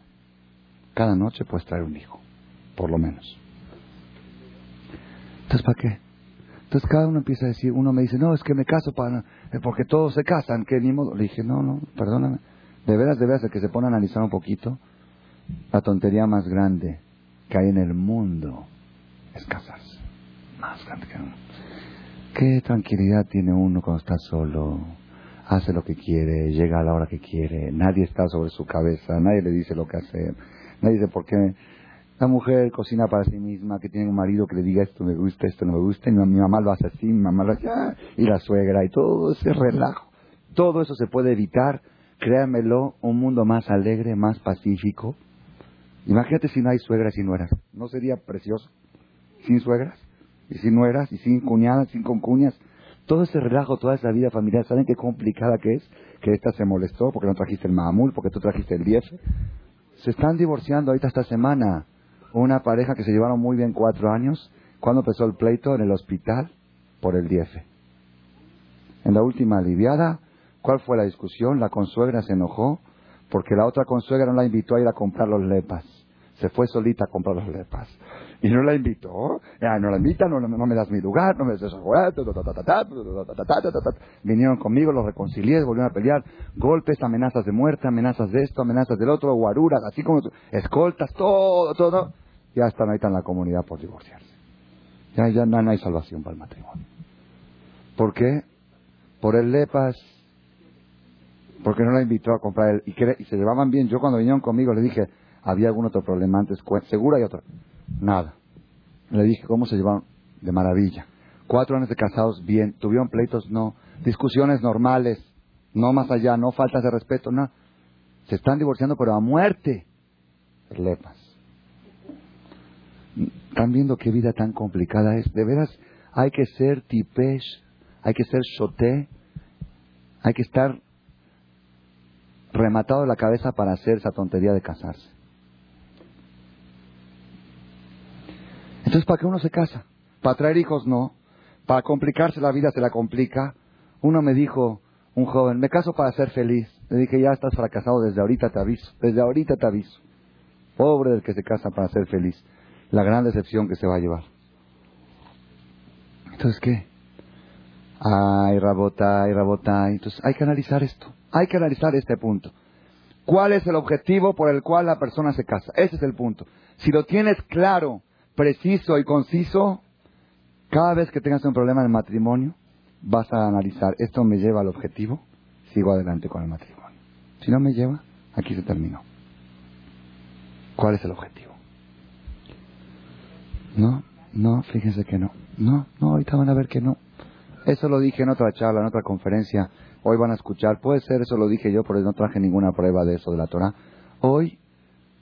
Cada noche puedes traer un hijo, por lo menos. Entonces, ¿para qué? Entonces cada uno empieza a decir, uno me dice, no, es que me caso para, eh, porque todos se casan, que ni modo. Le dije, no, no, perdóname, De veras, de veras, el que se pone a analizar un poquito, la tontería más grande que hay en el mundo es casarse. Más grande que uno. Qué tranquilidad tiene uno cuando está solo. Hace lo que quiere, llega a la hora que quiere. Nadie está sobre su cabeza, nadie le dice lo que hacer. Nadie dice por qué. La mujer cocina para sí misma, que tiene un marido que le diga esto me gusta, esto no me gusta, y mi mamá lo hace así, mi mamá lo hace así, y la suegra, y todo ese relajo. Todo eso se puede evitar créanmelo, un mundo más alegre, más pacífico. Imagínate si no hay suegras y nueras. ¿No sería precioso? Sin suegras, y sin nueras, y sin cuñadas, sin concuñas. Todo ese relajo, toda esa vida familiar, ¿saben qué complicada que es? Que esta se molestó porque no trajiste el mamul, porque tú trajiste el diez. Se están divorciando ahorita esta semana. Una pareja que se llevaron muy bien cuatro años. ¿Cuándo empezó el pleito? En el hospital por el diez. En la última aliviada, ¿Cuál fue la discusión? La consuegra se enojó porque la otra consuegra no la invitó a ir a comprar los lepas. Se fue solita a comprar los lepas. Y no la invitó. no la invita, no, me das mi lugar, no me das Vinieron conmigo, los reconcilié, volvieron a pelear. Golpes, amenazas de muerte, amenazas de esto, amenazas del otro, guaruras, así como escoltas, todo, todo. Ya están ahí en la comunidad por divorciarse. Ya, ya no hay salvación para el matrimonio. ¿Por qué? Por el lepas porque no la invitó a comprar el, y, se llevaban bien. Yo cuando vinieron conmigo le dije, ¿había algún otro problema antes? Seguro hay otro. Nada. Le dije, ¿cómo se llevaron? De maravilla. Cuatro años de casados, bien. ¿Tuvieron pleitos? No. Discusiones normales. No más allá, no faltas de respeto, no. Se están divorciando, pero a muerte. Lepas. Están viendo qué vida tan complicada es. De veras, hay que ser tipesh, hay que ser shoté, hay que estar rematado la cabeza para hacer esa tontería de casarse. Entonces, ¿para qué uno se casa? Para traer hijos no. Para complicarse la vida se la complica. Uno me dijo, un joven, me caso para ser feliz. Le dije, ya estás fracasado, desde ahorita te aviso. Desde ahorita te aviso. Pobre del que se casa para ser feliz. La gran decepción que se va a llevar. Entonces, ¿qué? Ay, rabota, ay, rabota. Entonces, hay que analizar esto. Hay que analizar este punto. ¿Cuál es el objetivo por el cual la persona se casa? Ese es el punto. Si lo tienes claro, preciso y conciso, cada vez que tengas un problema en el matrimonio, vas a analizar, ¿esto me lleva al objetivo? Sigo adelante con el matrimonio. Si no me lleva, aquí se terminó. ¿Cuál es el objetivo? No, no, fíjense que no. No, no, ahorita van a ver que no. Eso lo dije en otra charla, en otra conferencia Hoy van a escuchar, puede ser, eso lo dije yo, pero no traje ninguna prueba de eso de la Torah. Hoy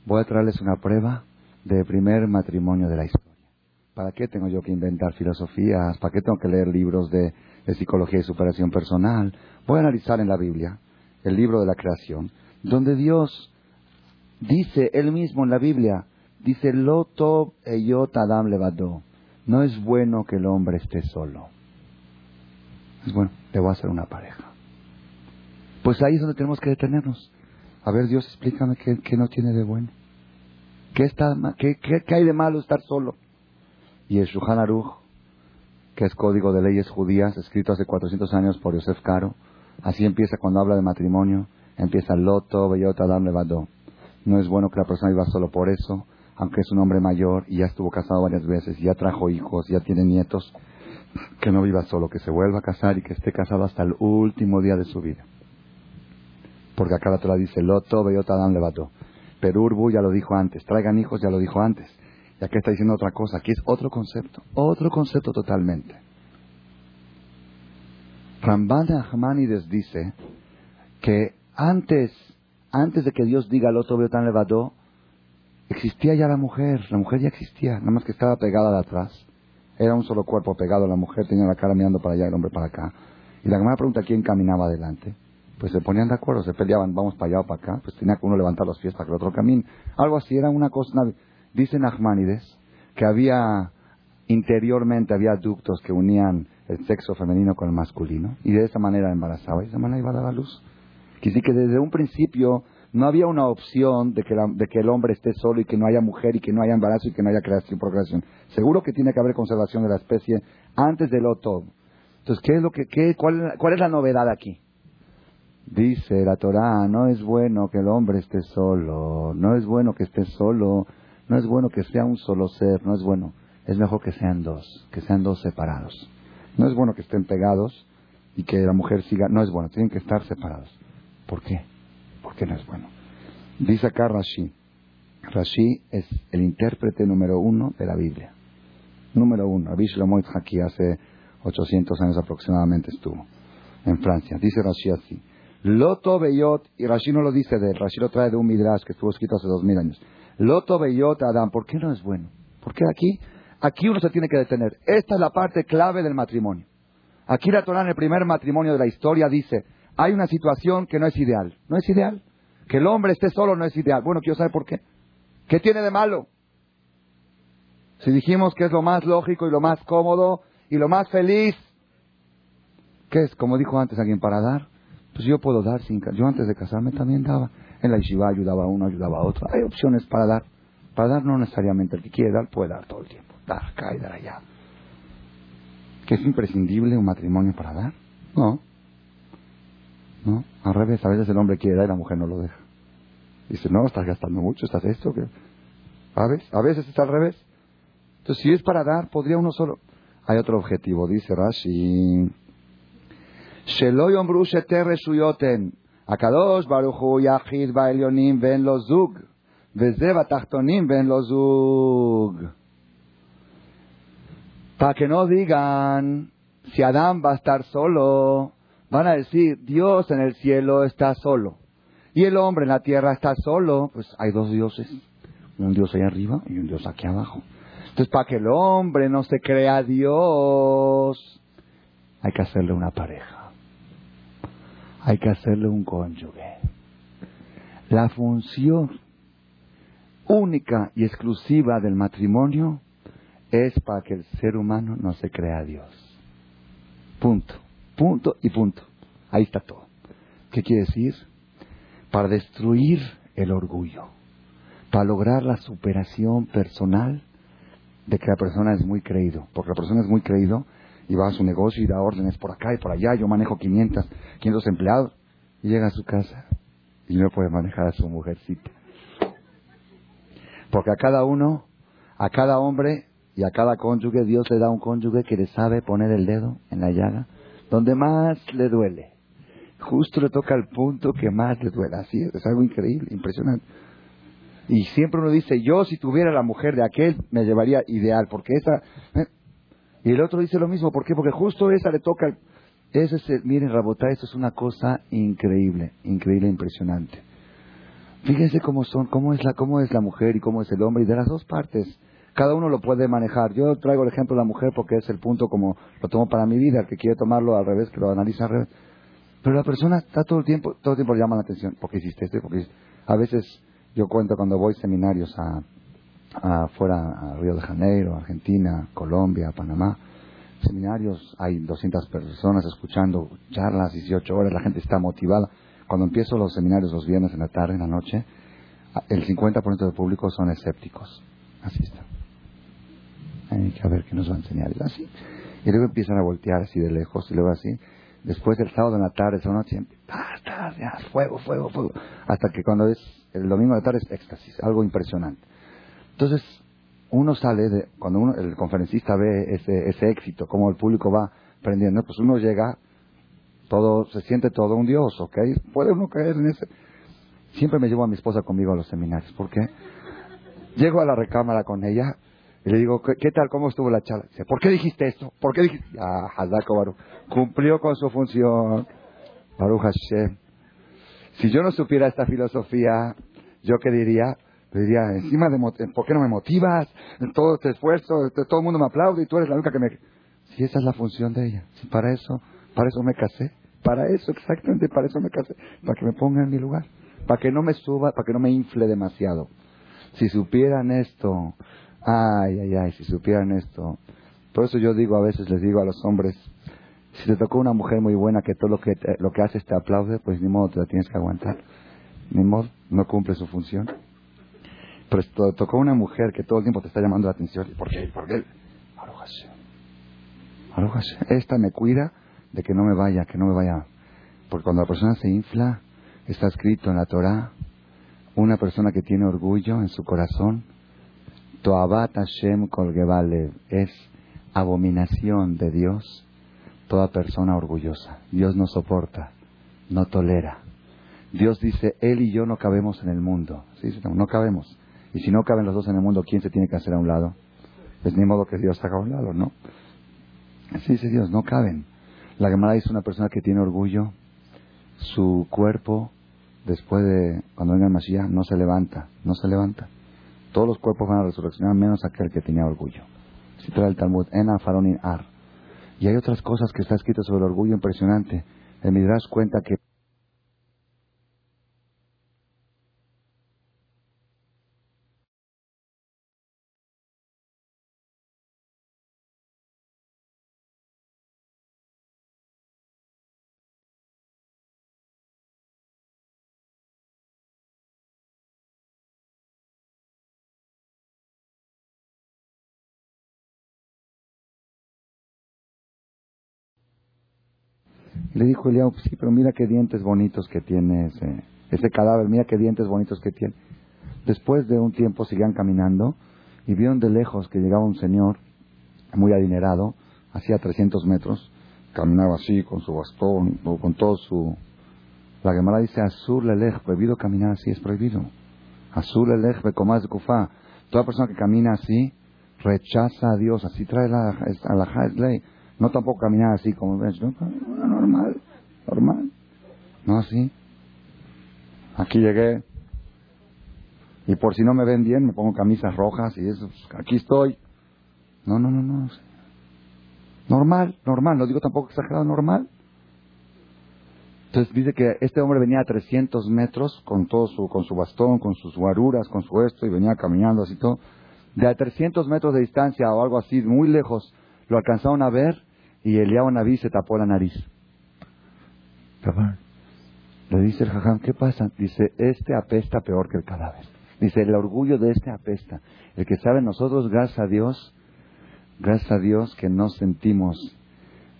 voy a traerles una prueba del primer matrimonio de la historia. ¿Para qué tengo yo que inventar filosofías? ¿Para qué tengo que leer libros de, psicología y superación personal? Voy a analizar en la Biblia, el libro de la creación, donde Dios dice él mismo en la Biblia, dice, Loto eyot adam levado. No es bueno que el hombre esté solo. Es bueno, le voy a hacer una pareja. Pues ahí es donde tenemos que detenernos. A ver, Dios, explícame qué, no tiene de bueno. ¿Qué, está, qué, qué, hay de malo estar solo? Y el Shuhan Aruch, que es código de leyes judías, escrito hace 400 años por Yosef Caro, así empieza cuando habla de matrimonio, empieza Loto, Beyota, Adam, Levado. No es bueno que la persona viva solo por eso, aunque es un hombre mayor y ya estuvo casado varias veces, ya trajo hijos, ya tiene nietos, que no viva solo, que se vuelva a casar y que esté casado hasta el último día de su vida porque acá la Torah dice, Loto, Beyota, Dan, Levato. Pero Urbu ya lo dijo antes, traigan hijos ya lo dijo antes. Y aquí está diciendo otra cosa, aquí es otro concepto, otro concepto totalmente. Ramban Ahmanides dice que antes, antes de que Dios diga Loto, Beyota, Levato, existía ya la mujer, la mujer ya existía, nada más que estaba pegada de atrás. Era un solo cuerpo pegado, la mujer tenía la cara mirando para allá, el hombre para acá. Y la primera pregunta, ¿quién caminaba adelante? Pues se ponían de acuerdo, se peleaban, vamos para allá o para acá, pues tenía que uno levantar los pies para que el otro camine. Algo así, era una cosa, dice Nachmanides, que había, interiormente había ductos que unían el sexo femenino con el masculino, y de esa manera embarazaba, y de esa manera iba a dar a luz. Decir que desde un principio no había una opción de que, de que el hombre esté solo y que no haya mujer y que no haya embarazo y que no haya creación procreación. Seguro que tiene que haber conservación de la especie antes de lo todo. Entonces, ¿qué es lo que, qué, cuál, ¿cuál es la novedad aquí? Dice la Torá, no es bueno que el hombre esté solo, no es bueno que esté solo, no es bueno que sea un solo ser, no es bueno. Es mejor que sean dos, que sean dos separados. No es bueno que estén pegados y que la mujer siga, no es bueno, tienen que estar separados. ¿Por qué? ¿Por qué no es bueno? Dice acá Rashi, Rashi es el intérprete número uno de la Biblia. Número uno. Rabbi Shlomo aquí hace 800 años aproximadamente estuvo en Francia. Dice Rashi así. Loto Beyot, y Rashi no lo dice de él, Rashi lo trae de un Midrash que estuvo escrito hace dos mil años. Loto Beyot Adam, ¿por qué no es bueno? Porque aquí, aquí uno se tiene que detener. Esta es la parte clave del matrimonio. Aquí la Torah en el primer matrimonio de la historia dice, hay una situación que no es ideal. No es ideal. Que el hombre esté solo no es ideal. Bueno, quiero saber por qué. ¿Qué tiene de malo? Si dijimos que es lo más lógico y lo más cómodo y lo más feliz, ¿qué es? Como dijo antes alguien, para dar. Pues yo puedo dar sin... Yo antes de casarme también daba. En la yeshiva ayudaba a uno, ayudaba a otro. Hay opciones para dar. Para dar no necesariamente el que quiere dar puede dar todo el tiempo. Dar acá y dar allá. ¿Que es imprescindible un matrimonio para dar? No. No. Al revés, a veces el hombre quiere dar y la mujer no lo deja. Dice, no, estás gastando mucho, estás esto. que ¿Sabes? A veces está al revés. Entonces, si es para dar, podría uno solo. Hay otro objetivo, dice Rashi. Sheloy ombru sheter shuyoten. Akadosh baruchu yachid ba'elyonim ven lo zug. Veze zug. Para que no digan, si Adán va a estar solo, van a decir, Dios en el cielo está solo. Y el hombre en la tierra está solo. Pues hay dos dioses. Un Dios ahí arriba y un Dios aquí abajo. Entonces, para que el hombre no se crea Dios, hay que hacerle una pareja. Hay que hacerle un cónyuge. La función única y exclusiva del matrimonio es para que el ser humano no se crea Dios. Punto. Punto y punto. Ahí está todo. ¿Qué quiere decir? Para destruir el orgullo. Para lograr la superación personal de que la persona es muy creído. Porque la persona es muy creído y va a su negocio y da órdenes por acá y por allá. Yo manejo 500, 500 empleados. Y llega a su casa y no puede manejar a su mujercita. Porque a cada uno, a cada hombre y a cada cónyuge, Dios le da un cónyuge que le sabe poner el dedo en la llaga donde más le duele. Justo le toca el punto que más le duele. Así es, es algo increíble, impresionante. Y siempre uno dice, yo si tuviera la mujer de aquel, me llevaría ideal, porque esa... Y el otro dice lo mismo, ¿por qué? Porque justo esa le toca... El... Ese es, miren, Rabotá, eso es una cosa increíble, increíble, impresionante. Fíjense cómo son, cómo es la, cómo es la mujer y cómo es el hombre, y de las dos partes. Cada uno lo puede manejar. Yo traigo el ejemplo de la mujer porque es el punto como lo tomo para mi vida, el que quiere tomarlo al revés, que lo analiza al revés. Pero la persona está todo el tiempo, todo el tiempo le llama la atención. ¿Por qué hiciste esto? Porque a veces yo cuento cuando voy seminarios a, afuera, a Río de Janeiro, Argentina, Colombia, Panamá. Seminarios, hay 200 personas escuchando charlas, 18 horas, la gente está motivada. Cuando empiezo los seminarios los viernes en la tarde, en la noche, el 50% del público son escépticos. Así está. Hay que ver qué nos va a enseñar. Y así. Y luego empiezan a voltear así de lejos y luego así. Después del sábado en la tarde, esa noche, fuego, fuego, fuego. Hasta que cuando es el domingo de la tarde es éxtasis, algo impresionante. Entonces, uno sale de, cuando uno, el conferencista ve ese, ese éxito, cómo el público va prendiendo, pues uno llega, todo, se siente todo un dios, ¿ok? Puede uno caer en ese. Siempre me llevo a mi esposa conmigo a los seminarios, ¿por qué? Llego a la recámara con ella y le digo, ¿qué, tal? ¿Cómo estuvo la charla? Dice, ¿por qué dijiste esto? ¿Por qué dijiste? Ah, Hazako Baruch. Cumplió con su función. Baruch Hashem. Si yo no supiera esta filosofía, ¿yo qué diría? Le diría, encima de, ¿por qué no me motivas? Todo este esfuerzo, todo el mundo me aplaude y tú eres la única que me... Si esa es la función de ella, para eso, para eso me casé, para eso, exactamente, para eso me casé, para que me ponga en mi lugar, para que no me suba, para que no me infle demasiado. Si supieran esto, ay, ay, ay, si supieran esto. Por eso yo digo, a veces les digo a los hombres, si te tocó una mujer muy buena que todo lo que, lo que haces te aplaude, pues ni modo, te la tienes que aguantar. Ni modo, no cumple su función. Pero tocó una mujer que todo el tiempo te está llamando la atención, ¿por qué? ¿Por qué? Esta me cuida de que no me vaya, que no me vaya, Porque cuando la persona se infla, está escrito en la Torah, una persona que tiene orgullo en su corazón, Toabat Hashem Kolgevalev, es abominación de Dios toda persona orgullosa. Dios no soporta, no tolera. Dios dice, Él y yo no cabemos en el mundo. Sí, no cabemos. Y si no caben los dos en el mundo, ¿quién se tiene que hacer a un lado? Pues ni modo que Dios haga a un lado, ¿no? Así dice Dios, no caben. La Gemara dice una persona que tiene orgullo, su cuerpo, después de, cuando venga el Mashiach, no se levanta, no se levanta. Todos los cuerpos van a resurreccionar, menos aquel que tenía orgullo. Si trae el Talmud, Ena Faronin Ar. Y hay otras cosas que está escrito sobre el orgullo impresionante. El Midrash cuenta que Le dijo Eliab, sí, pero mira qué dientes bonitos que tiene ese, cadáver, mira qué dientes bonitos que tiene. Después de un tiempo seguían caminando y vieron de lejos que llegaba un señor muy adinerado, hacía 300 metros, caminaba así con su bastón o con todo su... La Gemara dice, Azur lelech, prohibido caminar así, es prohibido. Azur lelech, becomás de kufá. Toda persona que camina así, rechaza a Dios, así trae la, la, ley. No tampoco caminar así como ves, ¿no? normal, normal. No así. Aquí llegué. Y por si no me ven bien, me pongo camisas rojas y eso. Pues, aquí estoy. No, no, no, no. Normal, normal. No digo tampoco exagerado, normal. Entonces dice que este hombre venía a 300 metros con todo su, con su bastón, con sus guaruras, con su esto, y venía caminando así todo. De a 300 metros de distancia o algo así, muy lejos, lo alcanzaron a ver y Eliab Naví se tapó la nariz. Le dice el jajam, ¿qué pasa? Dice, este apesta peor que el cadáver. Dice, el orgullo de este apesta. El que sabe nosotros, gracias a Dios, gracias a Dios que no sentimos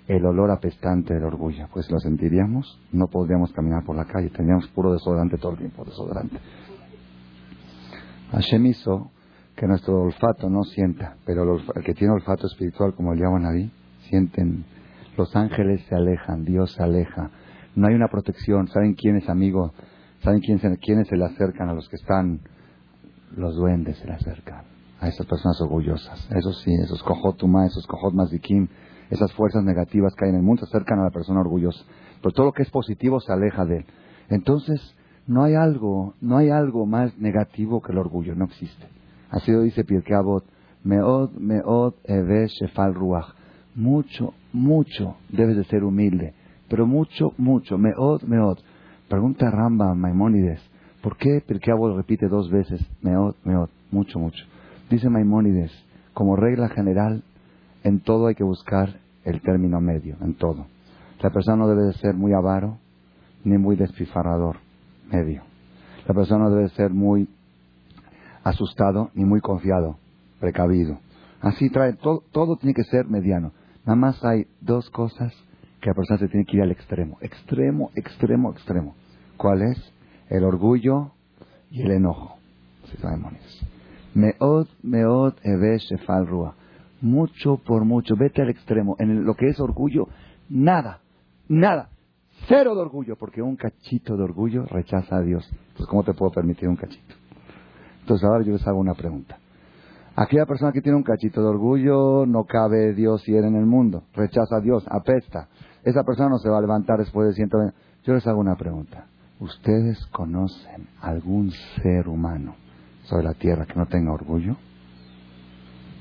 el olor apestante del orgullo. Pues lo sentiríamos, no podríamos caminar por la calle, tendríamos puro desodorante todo el tiempo, desodorante. Hashem hizo que nuestro olfato no sienta, pero el, que tiene olfato espiritual como el llaman ahí, sienten, los ángeles se alejan, Dios se aleja, no hay una protección, ¿saben quién es amigo? ¿Saben quién quiénes se le acercan a los que están? Los duendes se le acercan, a esas personas orgullosas, esos sí, esos cojotuma, esos cojot mazikim, esas fuerzas negativas que hay en el mundo se acercan a la persona orgullosa, pero todo lo que es positivo se aleja de él. Entonces, no hay algo, no hay algo más negativo que el orgullo, no existe. Así lo dice Pirkei. Meod, meod, eve, shefal, ruach. Mucho, mucho debes de ser humilde. Pero mucho, mucho. Meod, meod. Pregunta Ramba Maimónides. ¿Por qué Pirkei Avot repite dos veces? Meod, meod. Mucho, mucho. Dice Maimónides, como regla general, en todo hay que buscar el término medio, en todo. La persona no debe de ser muy avaro ni muy despifarrador, medio. La persona no debe ser muy asustado ni muy confiado, precavido. Así trae, todo, todo tiene que ser mediano. Nada más hay dos cosas que la persona se tiene que ir al extremo. Extremo, extremo, extremo. ¿Cuál es? El orgullo y el enojo. Meod, meod, eve, rua. Mucho por mucho. Vete al extremo. En lo que es orgullo, nada, nada. Cero de orgullo, porque un cachito de orgullo rechaza a Dios. Entonces, ¿cómo te puedo permitir un cachito? Entonces ahora yo les hago una pregunta. Aquella persona que tiene un cachito de orgullo, no cabe Dios y él en el mundo, rechaza a Dios, apesta. Esa persona no se va a levantar después de 120. Yo les hago una pregunta. ¿Ustedes conocen algún ser humano sobre la tierra que no tenga orgullo?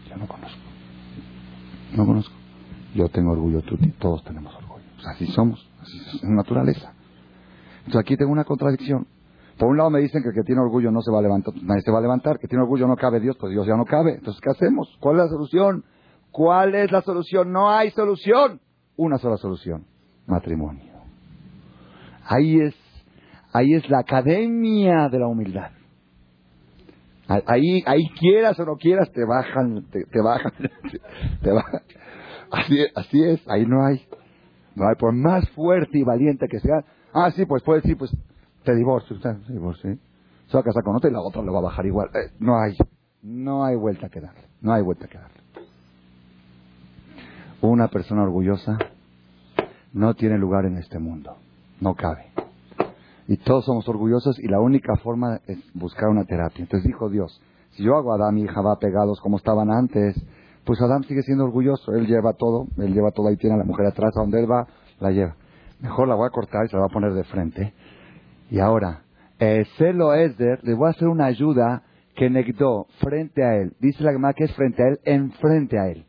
Yo no conozco. No conozco. Yo tengo orgullo, tú, todos tenemos orgullo. así somos, así es naturaleza. Entonces aquí tengo una contradicción. Por un lado me dicen que que tiene orgullo no se va a levantar, nadie se va a levantar, que tiene orgullo no cabe Dios, pues Dios ya no cabe. Entonces, ¿qué hacemos? ¿Cuál es la solución? ¿Cuál es la solución? No hay solución. Una sola solución, matrimonio. Ahí es, ahí es la academia de la humildad. Ahí, ahí quieras o no quieras, te bajan, te, bajan, [laughs] te bajan. Así, así es, ahí no hay. Ay, por más fuerte y valiente que sea, ah, sí, pues puede decir, pues te divorcio, usted divorcio, se va a casar con otra y la otra le va a bajar igual. Eh, no hay, no hay vuelta que darle, no hay vuelta que darle. Una persona orgullosa no tiene lugar en este mundo, no cabe. Y todos somos orgullosos y la única forma es buscar una terapia. Entonces dijo Dios, si yo hago a Adán y Jabá pegados como estaban antes, pues Adán sigue siendo orgulloso. Él lleva todo, él lleva todo ahí, tiene a la mujer atrás, a donde él va, la lleva. Mejor la voy a cortar y se la voy a poner de frente. Y ahora, Celo Esder, le voy a hacer una ayuda que negó frente a él. Dice la Gemara que es frente a él, enfrente a él.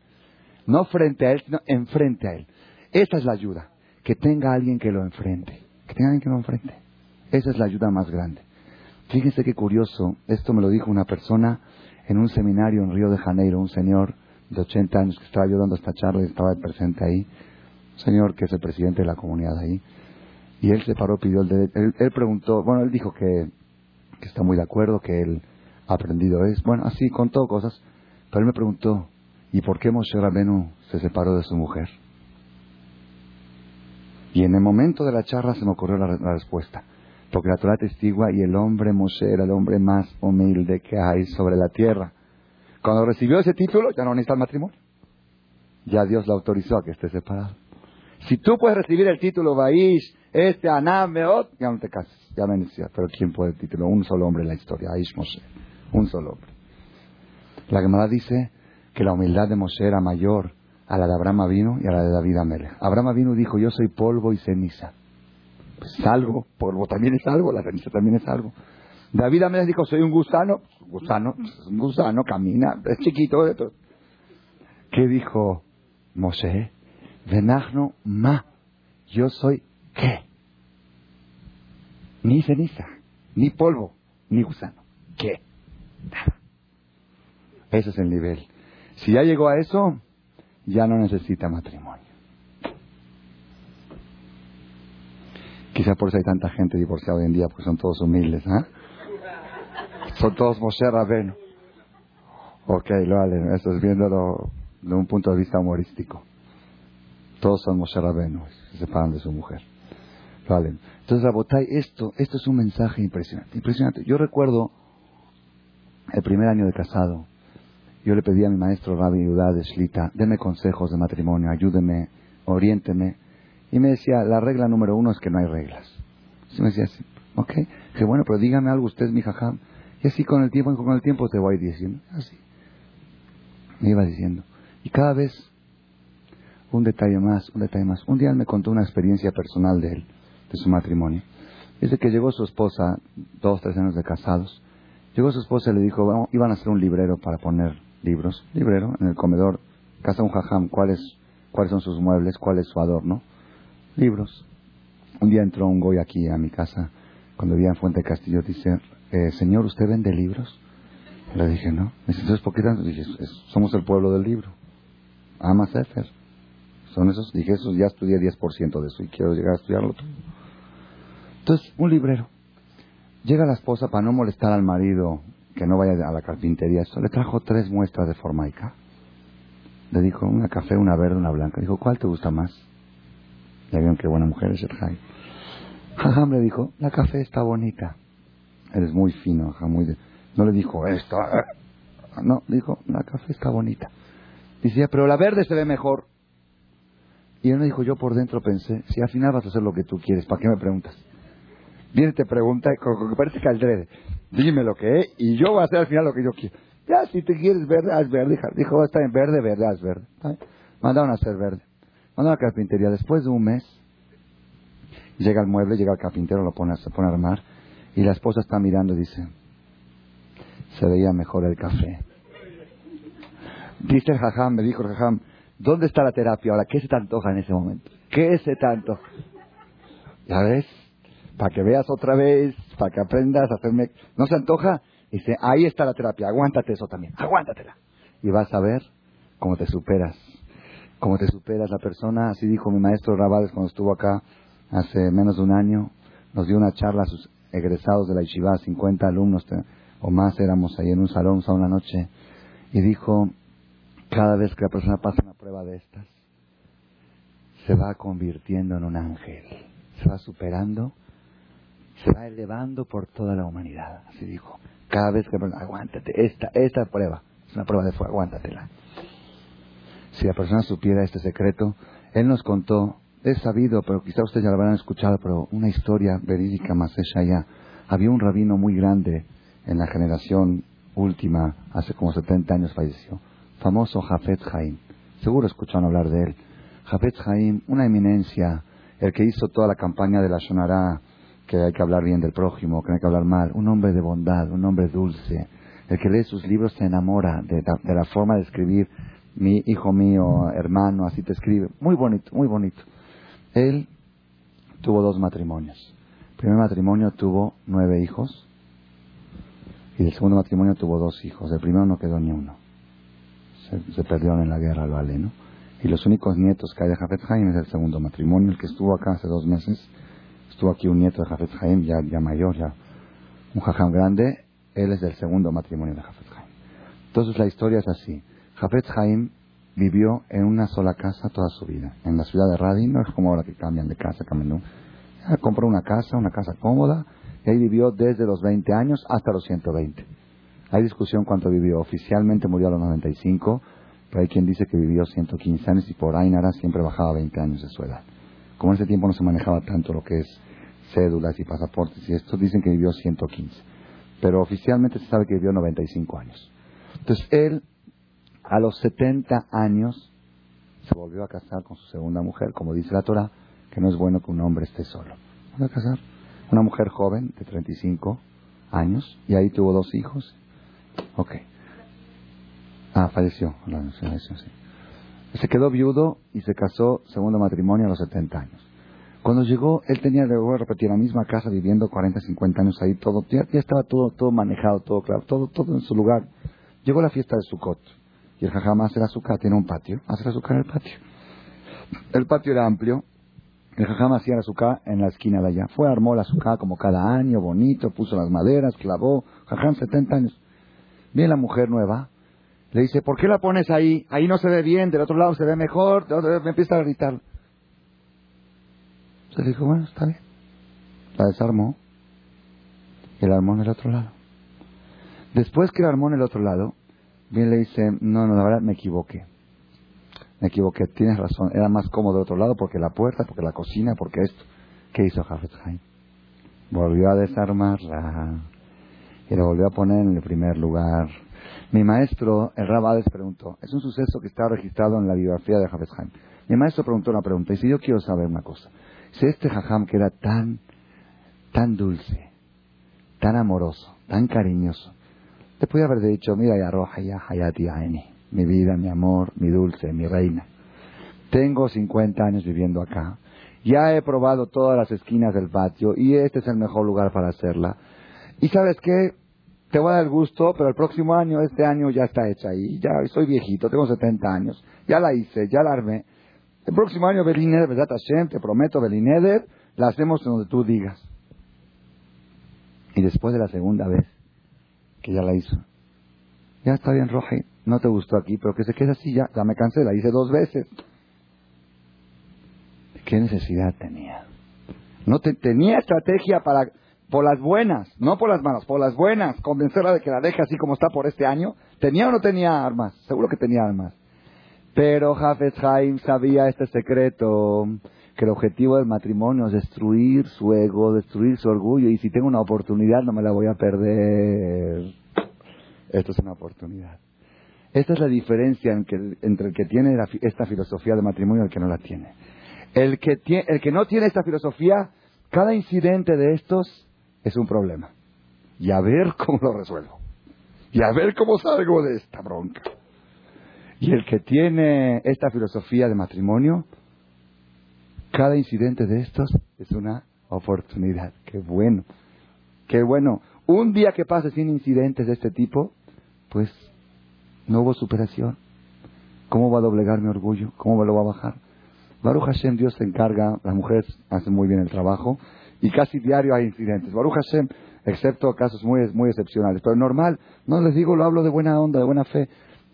No frente a él, sino enfrente a él. Esa es la ayuda. Que tenga alguien que lo enfrente. Que tenga alguien que lo enfrente. Esa es la ayuda más grande. Fíjense qué curioso. Esto me lo dijo una persona en un seminario en Río de Janeiro, un señor de 80 años que estaba ayudando a esta charla y estaba presente ahí. Un señor que es el presidente de la comunidad ahí. Y él se paró, pidió el derecho. Él, preguntó, bueno, él dijo que, que está muy de acuerdo, que él ha aprendido es. Bueno, así contó cosas. Pero él me preguntó, ¿y por qué Moshe Rabenu se separó de su mujer? Y en el momento de la charla se me ocurrió la, respuesta. Porque la Torah testigua y el hombre Moshe era el hombre más humilde que hay sobre la tierra. Cuando recibió ese título ya no necesita el matrimonio. Ya Dios le autorizó a que esté separado. Si tú puedes recibir el título Baish, este Anam ya no te cases, ya me Pero ¿quién puede título? Un solo hombre en la historia, Aish Moshe. Un solo hombre. La Gemara dice que la humildad de Moshe era mayor a la de Abraham vino y a la de David Amelech. Abraham vino dijo, yo soy polvo y ceniza. Pues salvo, polvo también es algo, la ceniza también es algo. David Amelech dijo, soy un gusano, gusano, un gusano, camina, es chiquito todo. ¿Qué dijo Moshe? Venagno ma, yo soy qué? Ni ceniza, ni polvo, ni gusano. ¿Qué? Ese es el nivel. Si ya llegó a eso, ya no necesita matrimonio. Quizá por eso hay tanta gente divorciada hoy en día, porque son todos humildes, ¿ah? Son todos Moshe Rabeno. Ok, lo vale, eso es viéndolo de un punto de vista humorístico. Todos son Moshe Rabeno, se separan de su mujer. Vale. Entonces, Rabotay, esto, esto es un mensaje impresionante. Impresionante. Yo recuerdo el primer año de casado, yo le pedí a mi maestro Rabbi Yudá de Shlita, deme consejos de matrimonio, ayúdeme, oriénteme. Y me decía, la regla número uno es que no hay reglas. Y me decía así, ok, que bueno, pero dígame algo usted, mi jajam. Y así con el tiempo, con el tiempo te voy diciendo, así. Me iba diciendo. Y cada vez un detalle más, un detalle más. Un día él me contó una experiencia personal de él, de su matrimonio. Dice que llegó su esposa, dos, tres años de casados, Llegó su esposa y le dijo, iban a hacer un librero para poner libros, librero, en el comedor, casa un jajam, ¿cuáles, cuáles son sus muebles, cuál es su adorno, libros. Un día entró un goy aquí a mi casa, cuando vivía en Fuente Castillo, dice, eh, señor, ¿usted vende libros? Le dije, no. Dice, entonces, ¿por qué tanto? Dije, somos el pueblo del libro. Ama Sefer. Son esos, dije, esos ya estudié 10% de eso y quiero llegar a estudiarlo todo. Entonces, un librero. Llega la esposa para no molestar al marido que no vaya a la carpintería. Le trajo tres muestras de formaica. Le dijo una café, una verde, una blanca. Dijo, ¿cuál te gusta más? Ya vieron qué buena mujer es el Jai. Jajam le dijo, la café está bonita. Eres muy fino, muy No le dijo, esto. No, dijo, la café está bonita. Dice, pero la verde se ve mejor. Y él me dijo, yo por dentro pensé, si al final vas a hacer lo que tú quieres, ¿para qué me preguntas? Viene y te pregunta, como que parece que dime lo que es, y yo voy a hacer al final lo que yo quiero. Ya, si te quieres verde, haz verde. Dijo, está en verde, verde, haz verde. Mandaron a hacer verde. Mandaron a la carpintería. Después de un mes, llega el mueble, llega el carpintero, lo pone, se pone a armar, y la esposa está mirando y dice, se veía mejor el café. Dice el jajam, me dijo el jajam, ¿dónde está la terapia ahora? ¿Qué se te en ese momento? ¿Qué se te antoja? ¿Ya ves? Para que veas otra vez, para que aprendas a hacerme... ¿No se antoja? Dice, ahí está la terapia, aguántate eso también, aguántatela. Y vas a ver cómo te superas, cómo te superas la persona. Así dijo mi maestro Rabades cuando estuvo acá hace menos de un año. Nos dio una charla a sus egresados de la Yeshiva, 50 alumnos o más éramos ahí en un salón, a una noche. Y dijo, cada vez que la persona pasa una prueba de estas, se va convirtiendo en un ángel. Se va superando, se va elevando por toda la humanidad. Así dijo. Cada vez que aguántate, esta, esta prueba, es una prueba de fuego, aguántatela. Si la persona supiera este secreto, él nos contó, es sabido, pero quizá ustedes ya lo habrán escuchado, pero una historia verídica más ya. Había un rabino muy grande en la generación última, hace como 70 años falleció, famoso Jafet Haim. Seguro escucharon hablar de él. Jafet Haim, una eminencia, el que hizo toda la campaña de la Shonara, que hay que hablar bien del prójimo, que no hay que hablar mal, un hombre de bondad, un hombre dulce, el que lee sus libros se enamora de la, forma de escribir, mi hijo mío, hermano, así te escribe, muy bonito, muy bonito. Él tuvo dos matrimonios. El primer matrimonio tuvo nueve hijos y el segundo matrimonio tuvo dos hijos. El primero no quedó ni uno. Se, se perdieron en la guerra, lo vale, ¿no? Y los únicos nietos que hay de Jafet Haim es el segundo matrimonio, el que estuvo acá hace dos meses. Estuvo aquí un nieto de Jafet Haim, ya, ya mayor, ya un jajam grande. Él es del segundo matrimonio de Jafet Haim. Entonces la historia es así. Jafet Haim vivió en una sola casa toda su vida. En la ciudad de Radin, no es como ahora que cambian de casa, cambian Compró una casa, una casa cómoda, y ahí vivió desde los 20 años hasta los 120. Hay discusión cuánto vivió. Oficialmente murió a los 95, pero hay quien dice que vivió 115 años y por Ainara siempre bajaba 20 años de su edad. Como en ese tiempo no se manejaba tanto lo que es cédulas y pasaportes y estos dicen que vivió 115. Pero oficialmente se sabe que vivió 95 años. Entonces él, a los 70 años, se volvió a casar con su segunda mujer, como dice la Torah, que no es bueno que un hombre esté solo. A casar. Una mujer joven de 35 años y ahí tuvo dos hijos. Ok. Ah, falleció. Se quedó viudo y se casó, segundo matrimonio, a los 70 años. Cuando llegó, él tenía, de repetir, la misma casa, viviendo 40, 50 años ahí, todo, ya, estaba todo, todo manejado, todo claro, todo, todo en su lugar. Llegó la fiesta de Sukkot. Y el jajam hace la azúcar, tiene un patio, hace la azúcar en el patio. El patio era amplio, el jajam hacía la azúcar en la esquina de allá. Fue, armó la azúcar como cada año, bonito, puso las maderas, clavó. Jajam, 70 años. Viene la mujer nueva, le dice, ¿por qué la pones ahí? Ahí no se ve bien, del otro lado se ve mejor. Me empieza a gritar. Se dijo, bueno, está bien. La desarmó. Y la armó en el otro lado. Después que la armó en el otro lado, bien le dice, no, no, la verdad me equivoqué. Me equivoqué, tienes razón. Era más cómodo del otro lado porque la puerta, porque la cocina, porque esto. ¿Qué hizo Jafet? Volvió a desarmarla y la volvió a poner en el primer lugar. Mi maestro, el Rabades, preguntó, es un suceso que está registrado en la biografía de Jafet. Mi maestro preguntó una pregunta, y si yo quiero saber una cosa, este Jajam que era tan, tan dulce, tan amoroso, tan cariñoso, te podía haber dicho, mira ya roja ya hayati aeni, mi vida, mi amor, mi dulce, mi reina. Tengo 50 años viviendo acá. Ya he probado todas las esquinas del patio y este es el mejor lugar para hacerla. Y sabes qué, te voy a dar gusto, pero el próximo año, este año ya está hecha ahí. Ya soy viejito, tengo 70 años. Ya la hice, ya la armé. El próximo año, Belineder, ¿verdad, Hashem? Te prometo, Belineder, la hacemos donde tú digas. Y después de la segunda vez que ya la hizo, ya está bien, Roji, no te gustó aquí, pero que se quede así ya, ya me cansé, la hice dos veces. ¿Qué necesidad tenía? No te, tenía estrategia para por las buenas, no por las malas, por las buenas, convencerla de que la deje así como está por este año. ¿Tenía o no tenía armas? Seguro que tenía armas. Pero Hafez Haim sabía este secreto, que el objetivo del matrimonio es destruir su ego, destruir su orgullo, y si tengo una oportunidad no me la voy a perder. Esto es una oportunidad. Esta es la diferencia entre el que tiene esta filosofía de matrimonio y el que no la tiene. El que, el que no tiene esta filosofía, cada incidente de estos es un problema. Y a ver cómo lo resuelvo. Y a ver cómo salgo de esta bronca. Y el que tiene esta filosofía de matrimonio, cada incidente de estos es una oportunidad. Qué bueno. Qué bueno. Un día que pase sin incidentes de este tipo, pues no hubo superación. ¿Cómo va a doblegar mi orgullo? ¿Cómo me lo va a bajar? Baruch Hashem, Dios se encarga, las mujeres hacen muy bien el trabajo, y casi diario hay incidentes. Baruch Hashem, excepto casos muy, muy excepcionales. Pero normal, no les digo, lo hablo de buena onda, de buena fe.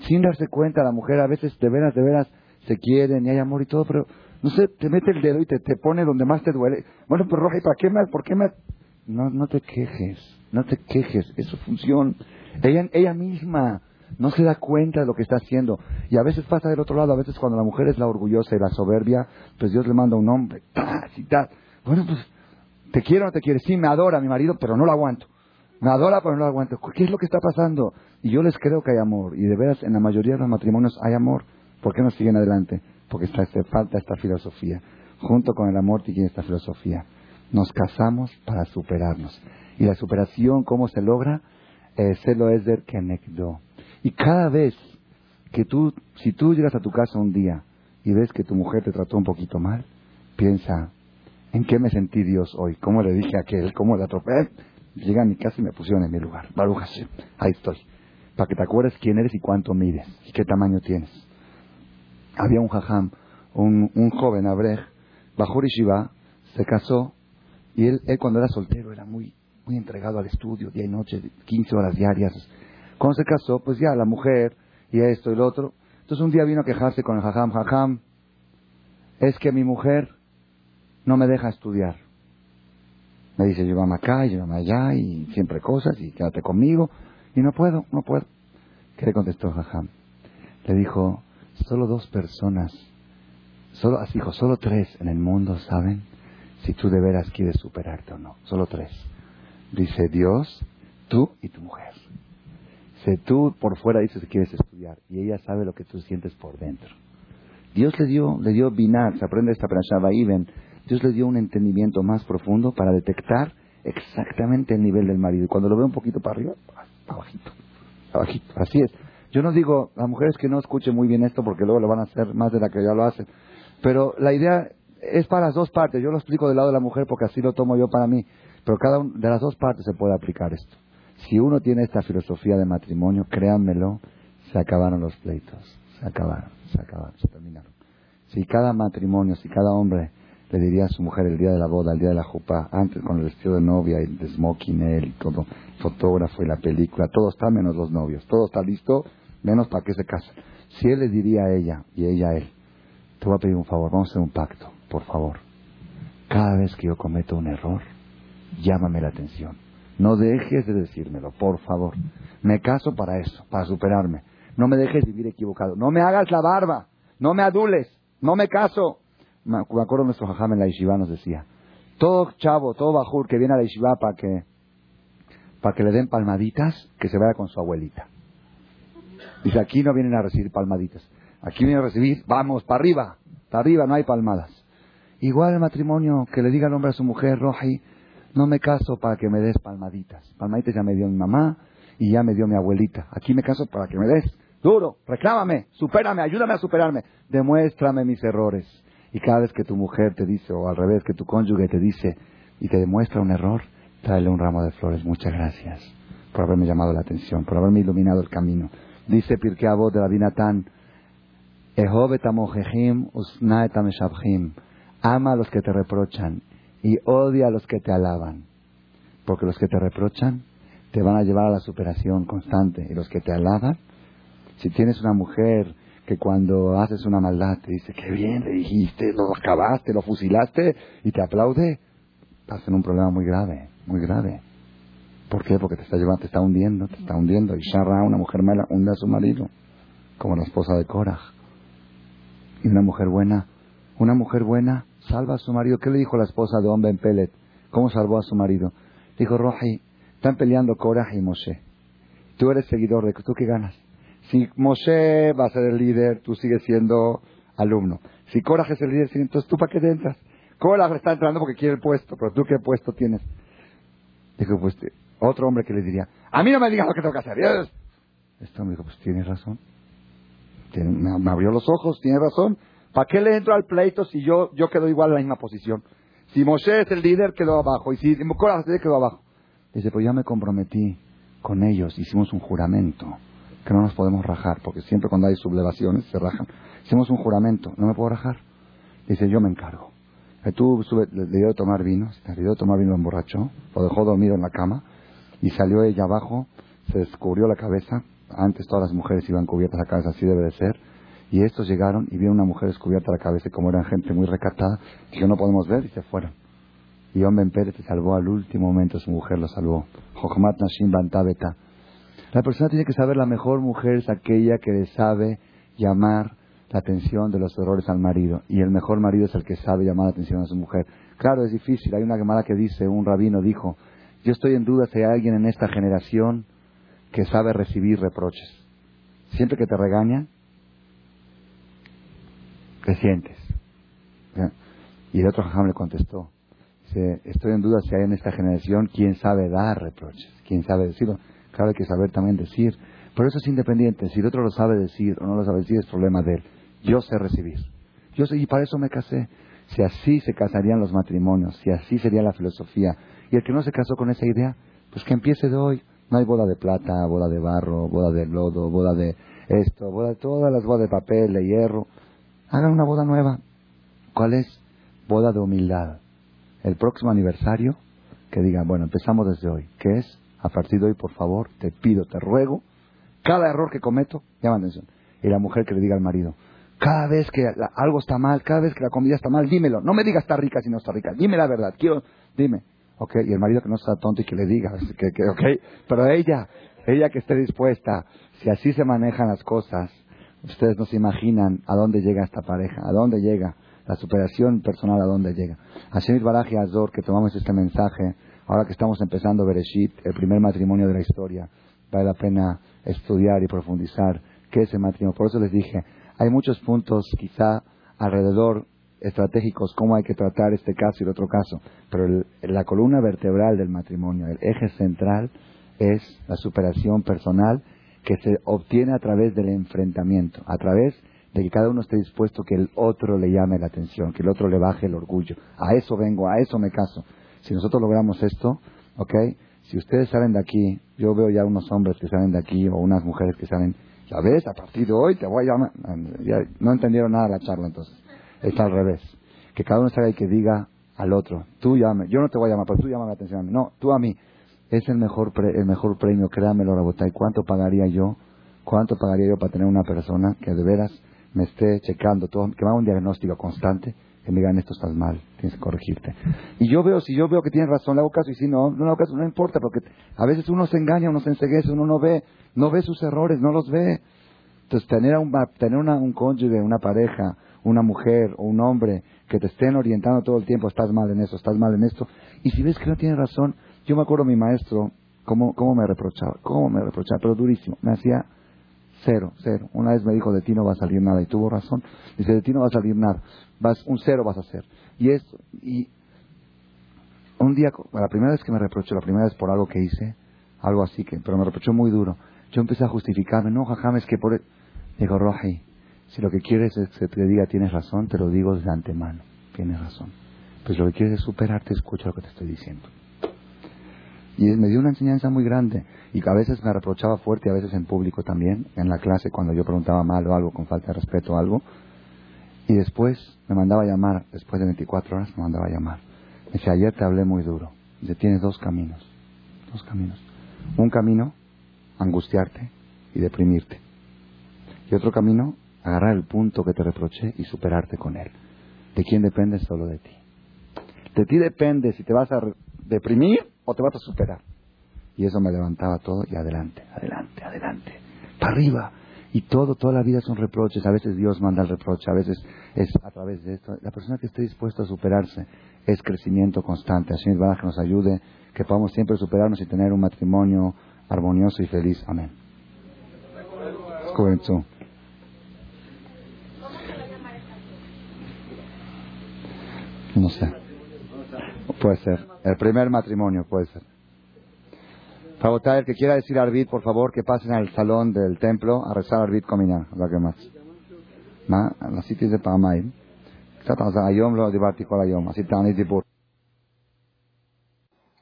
Sin darse cuenta, la mujer a veces de veras, de veras se quieren y hay amor y todo, pero no sé, te mete el dedo y te, te pone donde más te duele. Bueno, pues Roja, ¿y para qué más? ¿Por qué más? No, no te quejes, no te quejes, es su función. Ella, ella misma no se da cuenta de lo que está haciendo. Y a veces pasa del otro lado, a veces cuando la mujer es la orgullosa y la soberbia, pues Dios le manda un hombre, [laughs] y tal. Bueno, pues, ¿te quiero o no te quiere? Sí, me adora mi marido, pero no lo aguanto. Me adora, pero no lo aguanto. ¿Qué es lo que está pasando? Y yo les creo que hay amor. Y de veras, en la mayoría de los matrimonios hay amor. ¿Por qué no siguen adelante? Porque está, hace falta esta filosofía. Junto con el amor tiene esta filosofía. Nos casamos para superarnos. Y la superación, ¿cómo se logra? Eh, se lo es Kenekdo. Y cada vez que tú, si tú llegas a tu casa un día y ves que tu mujer te trató un poquito mal, piensa, ¿en qué me sentí Dios hoy? ¿Cómo le dije a aquel? ¿Cómo le atropellé? Llegué a mi casa y me pusieron en mi lugar. Baruch. Ahí estoy. Para que te acuerdes quién eres y cuánto mides y qué tamaño tienes. Había un jajam, un, un joven abrej, Bajur Shiva, se casó y él, él cuando era soltero era muy, muy entregado al estudio, día y noche, 15 horas diarias. Cuando se casó, pues ya la mujer y esto y lo otro. Entonces un día vino a quejarse con el jajam, jajam, es que mi mujer no me deja estudiar. Me dice, llévame acá, llévame allá, y siempre cosas, y quédate conmigo. Y no puedo, no puedo. ¿Qué le contestó Jajam? Le dijo, solo dos personas, solo, así dijo, solo tres en el mundo saben si tú de veras quieres superarte o no. Solo tres. Dice Dios, tú y tu mujer. Si tú por fuera dices que quieres estudiar y ella sabe lo que tú sientes por dentro. Dios le dio, le dio binar, se aprende esta y ven Dios le dio un entendimiento más profundo para detectar exactamente el nivel del marido. Y cuando lo ve un poquito para arriba, abajito, abajito. Así es. Yo no digo a mujeres que no escuchen muy bien esto porque luego lo van a hacer más de la que ya lo hacen. Pero la idea es para las dos partes. Yo lo explico del lado de la mujer porque así lo tomo yo para mí. Pero cada una de las dos partes se puede aplicar esto. Si uno tiene esta filosofía de matrimonio, créanmelo, se acabaron los pleitos. Se acabaron, se acabaron, se terminaron. Si cada matrimonio, si cada hombre le diría a su mujer el día de la boda, el día de la jupa, antes con el vestido de novia y de smoking, él, y todo, fotógrafo y la película, todo está menos los novios, todo está listo, menos para que se casen. Si él le diría a ella y ella a él, te voy a pedir un favor, vamos a hacer un pacto, por favor. Cada vez que yo cometo un error, llámame la atención. No dejes de decírmelo, por favor. Me caso para eso, para superarme. No me dejes vivir equivocado. No me hagas la barba. No me adules. No me caso me acuerdo nuestro jajam en la yeshiva nos decía, todo chavo, todo bajur que viene a la yeshiva para que, para que le den palmaditas, que se vaya con su abuelita. Dice, aquí no vienen a recibir palmaditas, aquí vienen a recibir, vamos, para arriba, para arriba, no hay palmadas. Igual el matrimonio, que le diga el hombre a su mujer, Roji, no me caso para que me des palmaditas. Palmaditas ya me dio mi mamá y ya me dio mi abuelita. Aquí me caso para que me des duro, reclámame, supérame, ayúdame a superarme, demuéstrame mis errores. Y cada vez que tu mujer te dice, o al revés, que tu cónyuge te dice y te demuestra un error, tráele un ramo de flores. Muchas gracias por haberme llamado la atención, por haberme iluminado el camino. Dice Pirkei Avot de la Binatán, ama a los que te reprochan y odia a los que te alaban. Porque los que te reprochan te van a llevar a la superación constante y los que te alaban, si tienes una mujer que cuando haces una maldad te dice, qué bien, le dijiste, lo acabaste, lo fusilaste y te aplaude, estás en un problema muy grave, muy grave. ¿Por qué? Porque te está llevando, te está hundiendo, te está hundiendo. Y Shara, una mujer mala, hunde a su marido, como la esposa de Korah. Y una mujer buena, una mujer buena salva a su marido. ¿Qué le dijo la esposa de Hombre en Pelet? ¿Cómo salvó a su marido? Dijo, Roji, están peleando Korah y Moshe. Tú eres seguidor de, ¿tú qué ganas? Si Moshe va a ser el líder, tú sigues siendo alumno. Si Korah es el líder, entonces tú para qué te entras. Korah está entrando porque quiere el puesto, pero tú qué puesto tienes. Dijo, pues otro hombre que le diría, a mí no me digas lo que tengo que hacer. Este hombre dijo, pues tienes razón. me, abrió los ojos, tiene razón. ¿Para qué le entro al pleito si yo, yo quedo igual en la misma posición? Si Moshe es el líder, quedó abajo. Y si Korah quedó abajo. Dice, pues ya me comprometí con ellos, hicimos un juramento que no nos podemos rajar, porque siempre cuando hay sublevaciones se rajan. Hicimos un juramento, no me puedo rajar. Dice, yo me encargo. Tú le, dio de tomar vino, le dio tomar vino, lo emborrachó, lo dejó dormido en la cama, y salió ella abajo, se descubrió la cabeza, antes todas las mujeres iban cubiertas la cabeza, así debe de ser, Y estos llegaron y vieron una mujer descubierta la cabeza y como eran gente muy recatada, que no podemos ver y se fueron. Y Omen Pérez se salvó al último momento, su mujer lo salvó. Nashim La persona tiene que saber la mejor mujer es aquella que le sabe llamar la atención de los errores al marido. Y el mejor marido es el que sabe llamar la atención a su mujer. Claro, es difícil. Hay una llamada que dice, un rabino dijo, yo estoy en duda si hay alguien en esta generación que sabe recibir reproches. Siempre que te regañan, te sientes. Y el otro jajam le contestó, estoy en duda si hay en esta generación quien sabe dar reproches, quien sabe decirlo. Claro, hay que saber también decir. Pero eso es independiente. Si el otro lo sabe decir o no lo sabe decir, es problema de él. Yo sé recibir. Yo sé, y para eso me casé. Si así se casarían los matrimonios, si así sería la filosofía. Y el que no se casó con esa idea, pues que empiece de hoy. No hay boda de plata, boda de barro, boda de lodo, boda de esto, boda de todas las bodas de papel, de hierro. Hagan una boda nueva. ¿Cuál es? Boda de humildad. El próximo aniversario, que digan, bueno, empezamos desde hoy. ¿Qué es? A partir de hoy, por favor, te pido, te ruego, cada error que cometo, llama atención. Y la mujer que le diga al marido, cada vez que algo está mal, cada vez que la comida está mal, dímelo. No me digas está rica si no está rica. Dime la verdad. Quiero, dime. Ok, y el marido que no está tonto y que le diga, que, ok, pero ella, ella que esté dispuesta, si así se manejan las cosas, ustedes no se imaginan a dónde llega esta pareja, a dónde llega la superación personal, a dónde llega. Shemit Baraj y Azor, que tomamos este mensaje, ahora que estamos empezando Bereshit, el primer matrimonio de la historia, vale la pena estudiar y profundizar qué es el matrimonio. Por eso les dije, hay muchos puntos quizá alrededor estratégicos, cómo hay que tratar este caso y el otro caso, pero la columna vertebral del matrimonio, el eje central, es la superación personal que se obtiene a través del enfrentamiento, a través de que cada uno esté dispuesto que el otro le llame la atención, que el otro le baje el orgullo. A eso vengo, a eso me caso. Si nosotros logramos esto, ¿ok? Si ustedes salen de aquí, yo veo ya unos hombres que salen de aquí o unas mujeres que salen, ya ves, a partir de hoy te voy a llamar. no entendieron nada la charla entonces. Está al revés. Que cada uno salga y que diga al otro, tú llame, yo no te voy a llamar, pero tú llama la atención a mí. No, tú a mí. Es el mejor, el mejor premio, créamelo, ¿Y ¿Cuánto pagaría yo? ¿Cuánto pagaría yo para tener una persona que de veras me esté checando todo, que me haga un diagnóstico constante? Que me digan esto estás mal, tienes que corregirte. Y yo veo, si yo veo que tienes razón, le hago caso, y si no, no le hago caso, no importa, porque a veces uno se engaña, uno se enseguece, uno no ve, no ve sus errores, no los ve. Entonces, tener, un, tener una, un cónyuge, una pareja, una mujer o un hombre que te estén orientando todo el tiempo, estás mal en eso, estás mal en esto, y si ves que no tiene razón, yo me acuerdo mi maestro, cómo, cómo me reprochaba, cómo me reprochaba, pero durísimo, me hacía cero, cero. Una vez me dijo, de ti no va a salir nada, y tuvo razón. Dice, de ti no va a salir nada vas, un cero vas a hacer. Y esto, y un día, la primera vez que me reprochó, la primera vez por algo que hice, algo así que, pero me reprochó muy duro. Yo empecé a justificarme, no, jajam, es que por... E-". Digo, Roji, si lo que quieres es que te diga tienes razón, te lo digo desde antemano, tienes razón. Pues lo que quieres es superarte, escucha lo que te estoy diciendo. Y me dio una enseñanza muy grande. Y a veces me reprochaba fuerte, a veces en público también, en la clase, cuando yo preguntaba mal o algo, con falta de respeto o algo. Y después me mandaba a llamar, después de 24 horas me mandaba a llamar. Me ayer te hablé muy duro. Dice, tienes dos caminos. Dos caminos. Un camino, angustiarte y deprimirte. Y otro camino, agarrar el punto que te reproché y superarte con él. ¿De quién depende? Solo de ti. De ti depende si te vas a deprimir o te vas a superar. Y eso me levantaba todo y adelante, adelante, adelante. Para arriba, y todo, toda la vida son reproches. A veces Dios manda el reproche, a veces es a través de esto. La persona que esté dispuesta a superarse es crecimiento constante. Así va que nos ayude, que podamos siempre superarnos y tener un matrimonio armonioso y feliz. Amén. No sé. Puede ser. El primer matrimonio puede ser. Rabotai, el que quiera decir Arbit, por favor, que pasen al salón del templo a rezar Arbit Komina, lo que más. מה? עשיתי את זה פעמיים. קצת היום לא דיברתי כל היום, עשיתי תענית דיבור.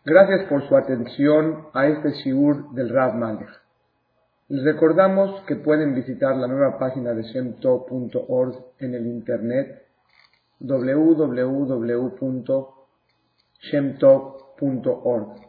Gracias por su atención a este shiur del Rav Malech. Les recordamos que pueden visitar la nueva página de shemtov.org en el internet www.shemtov.org.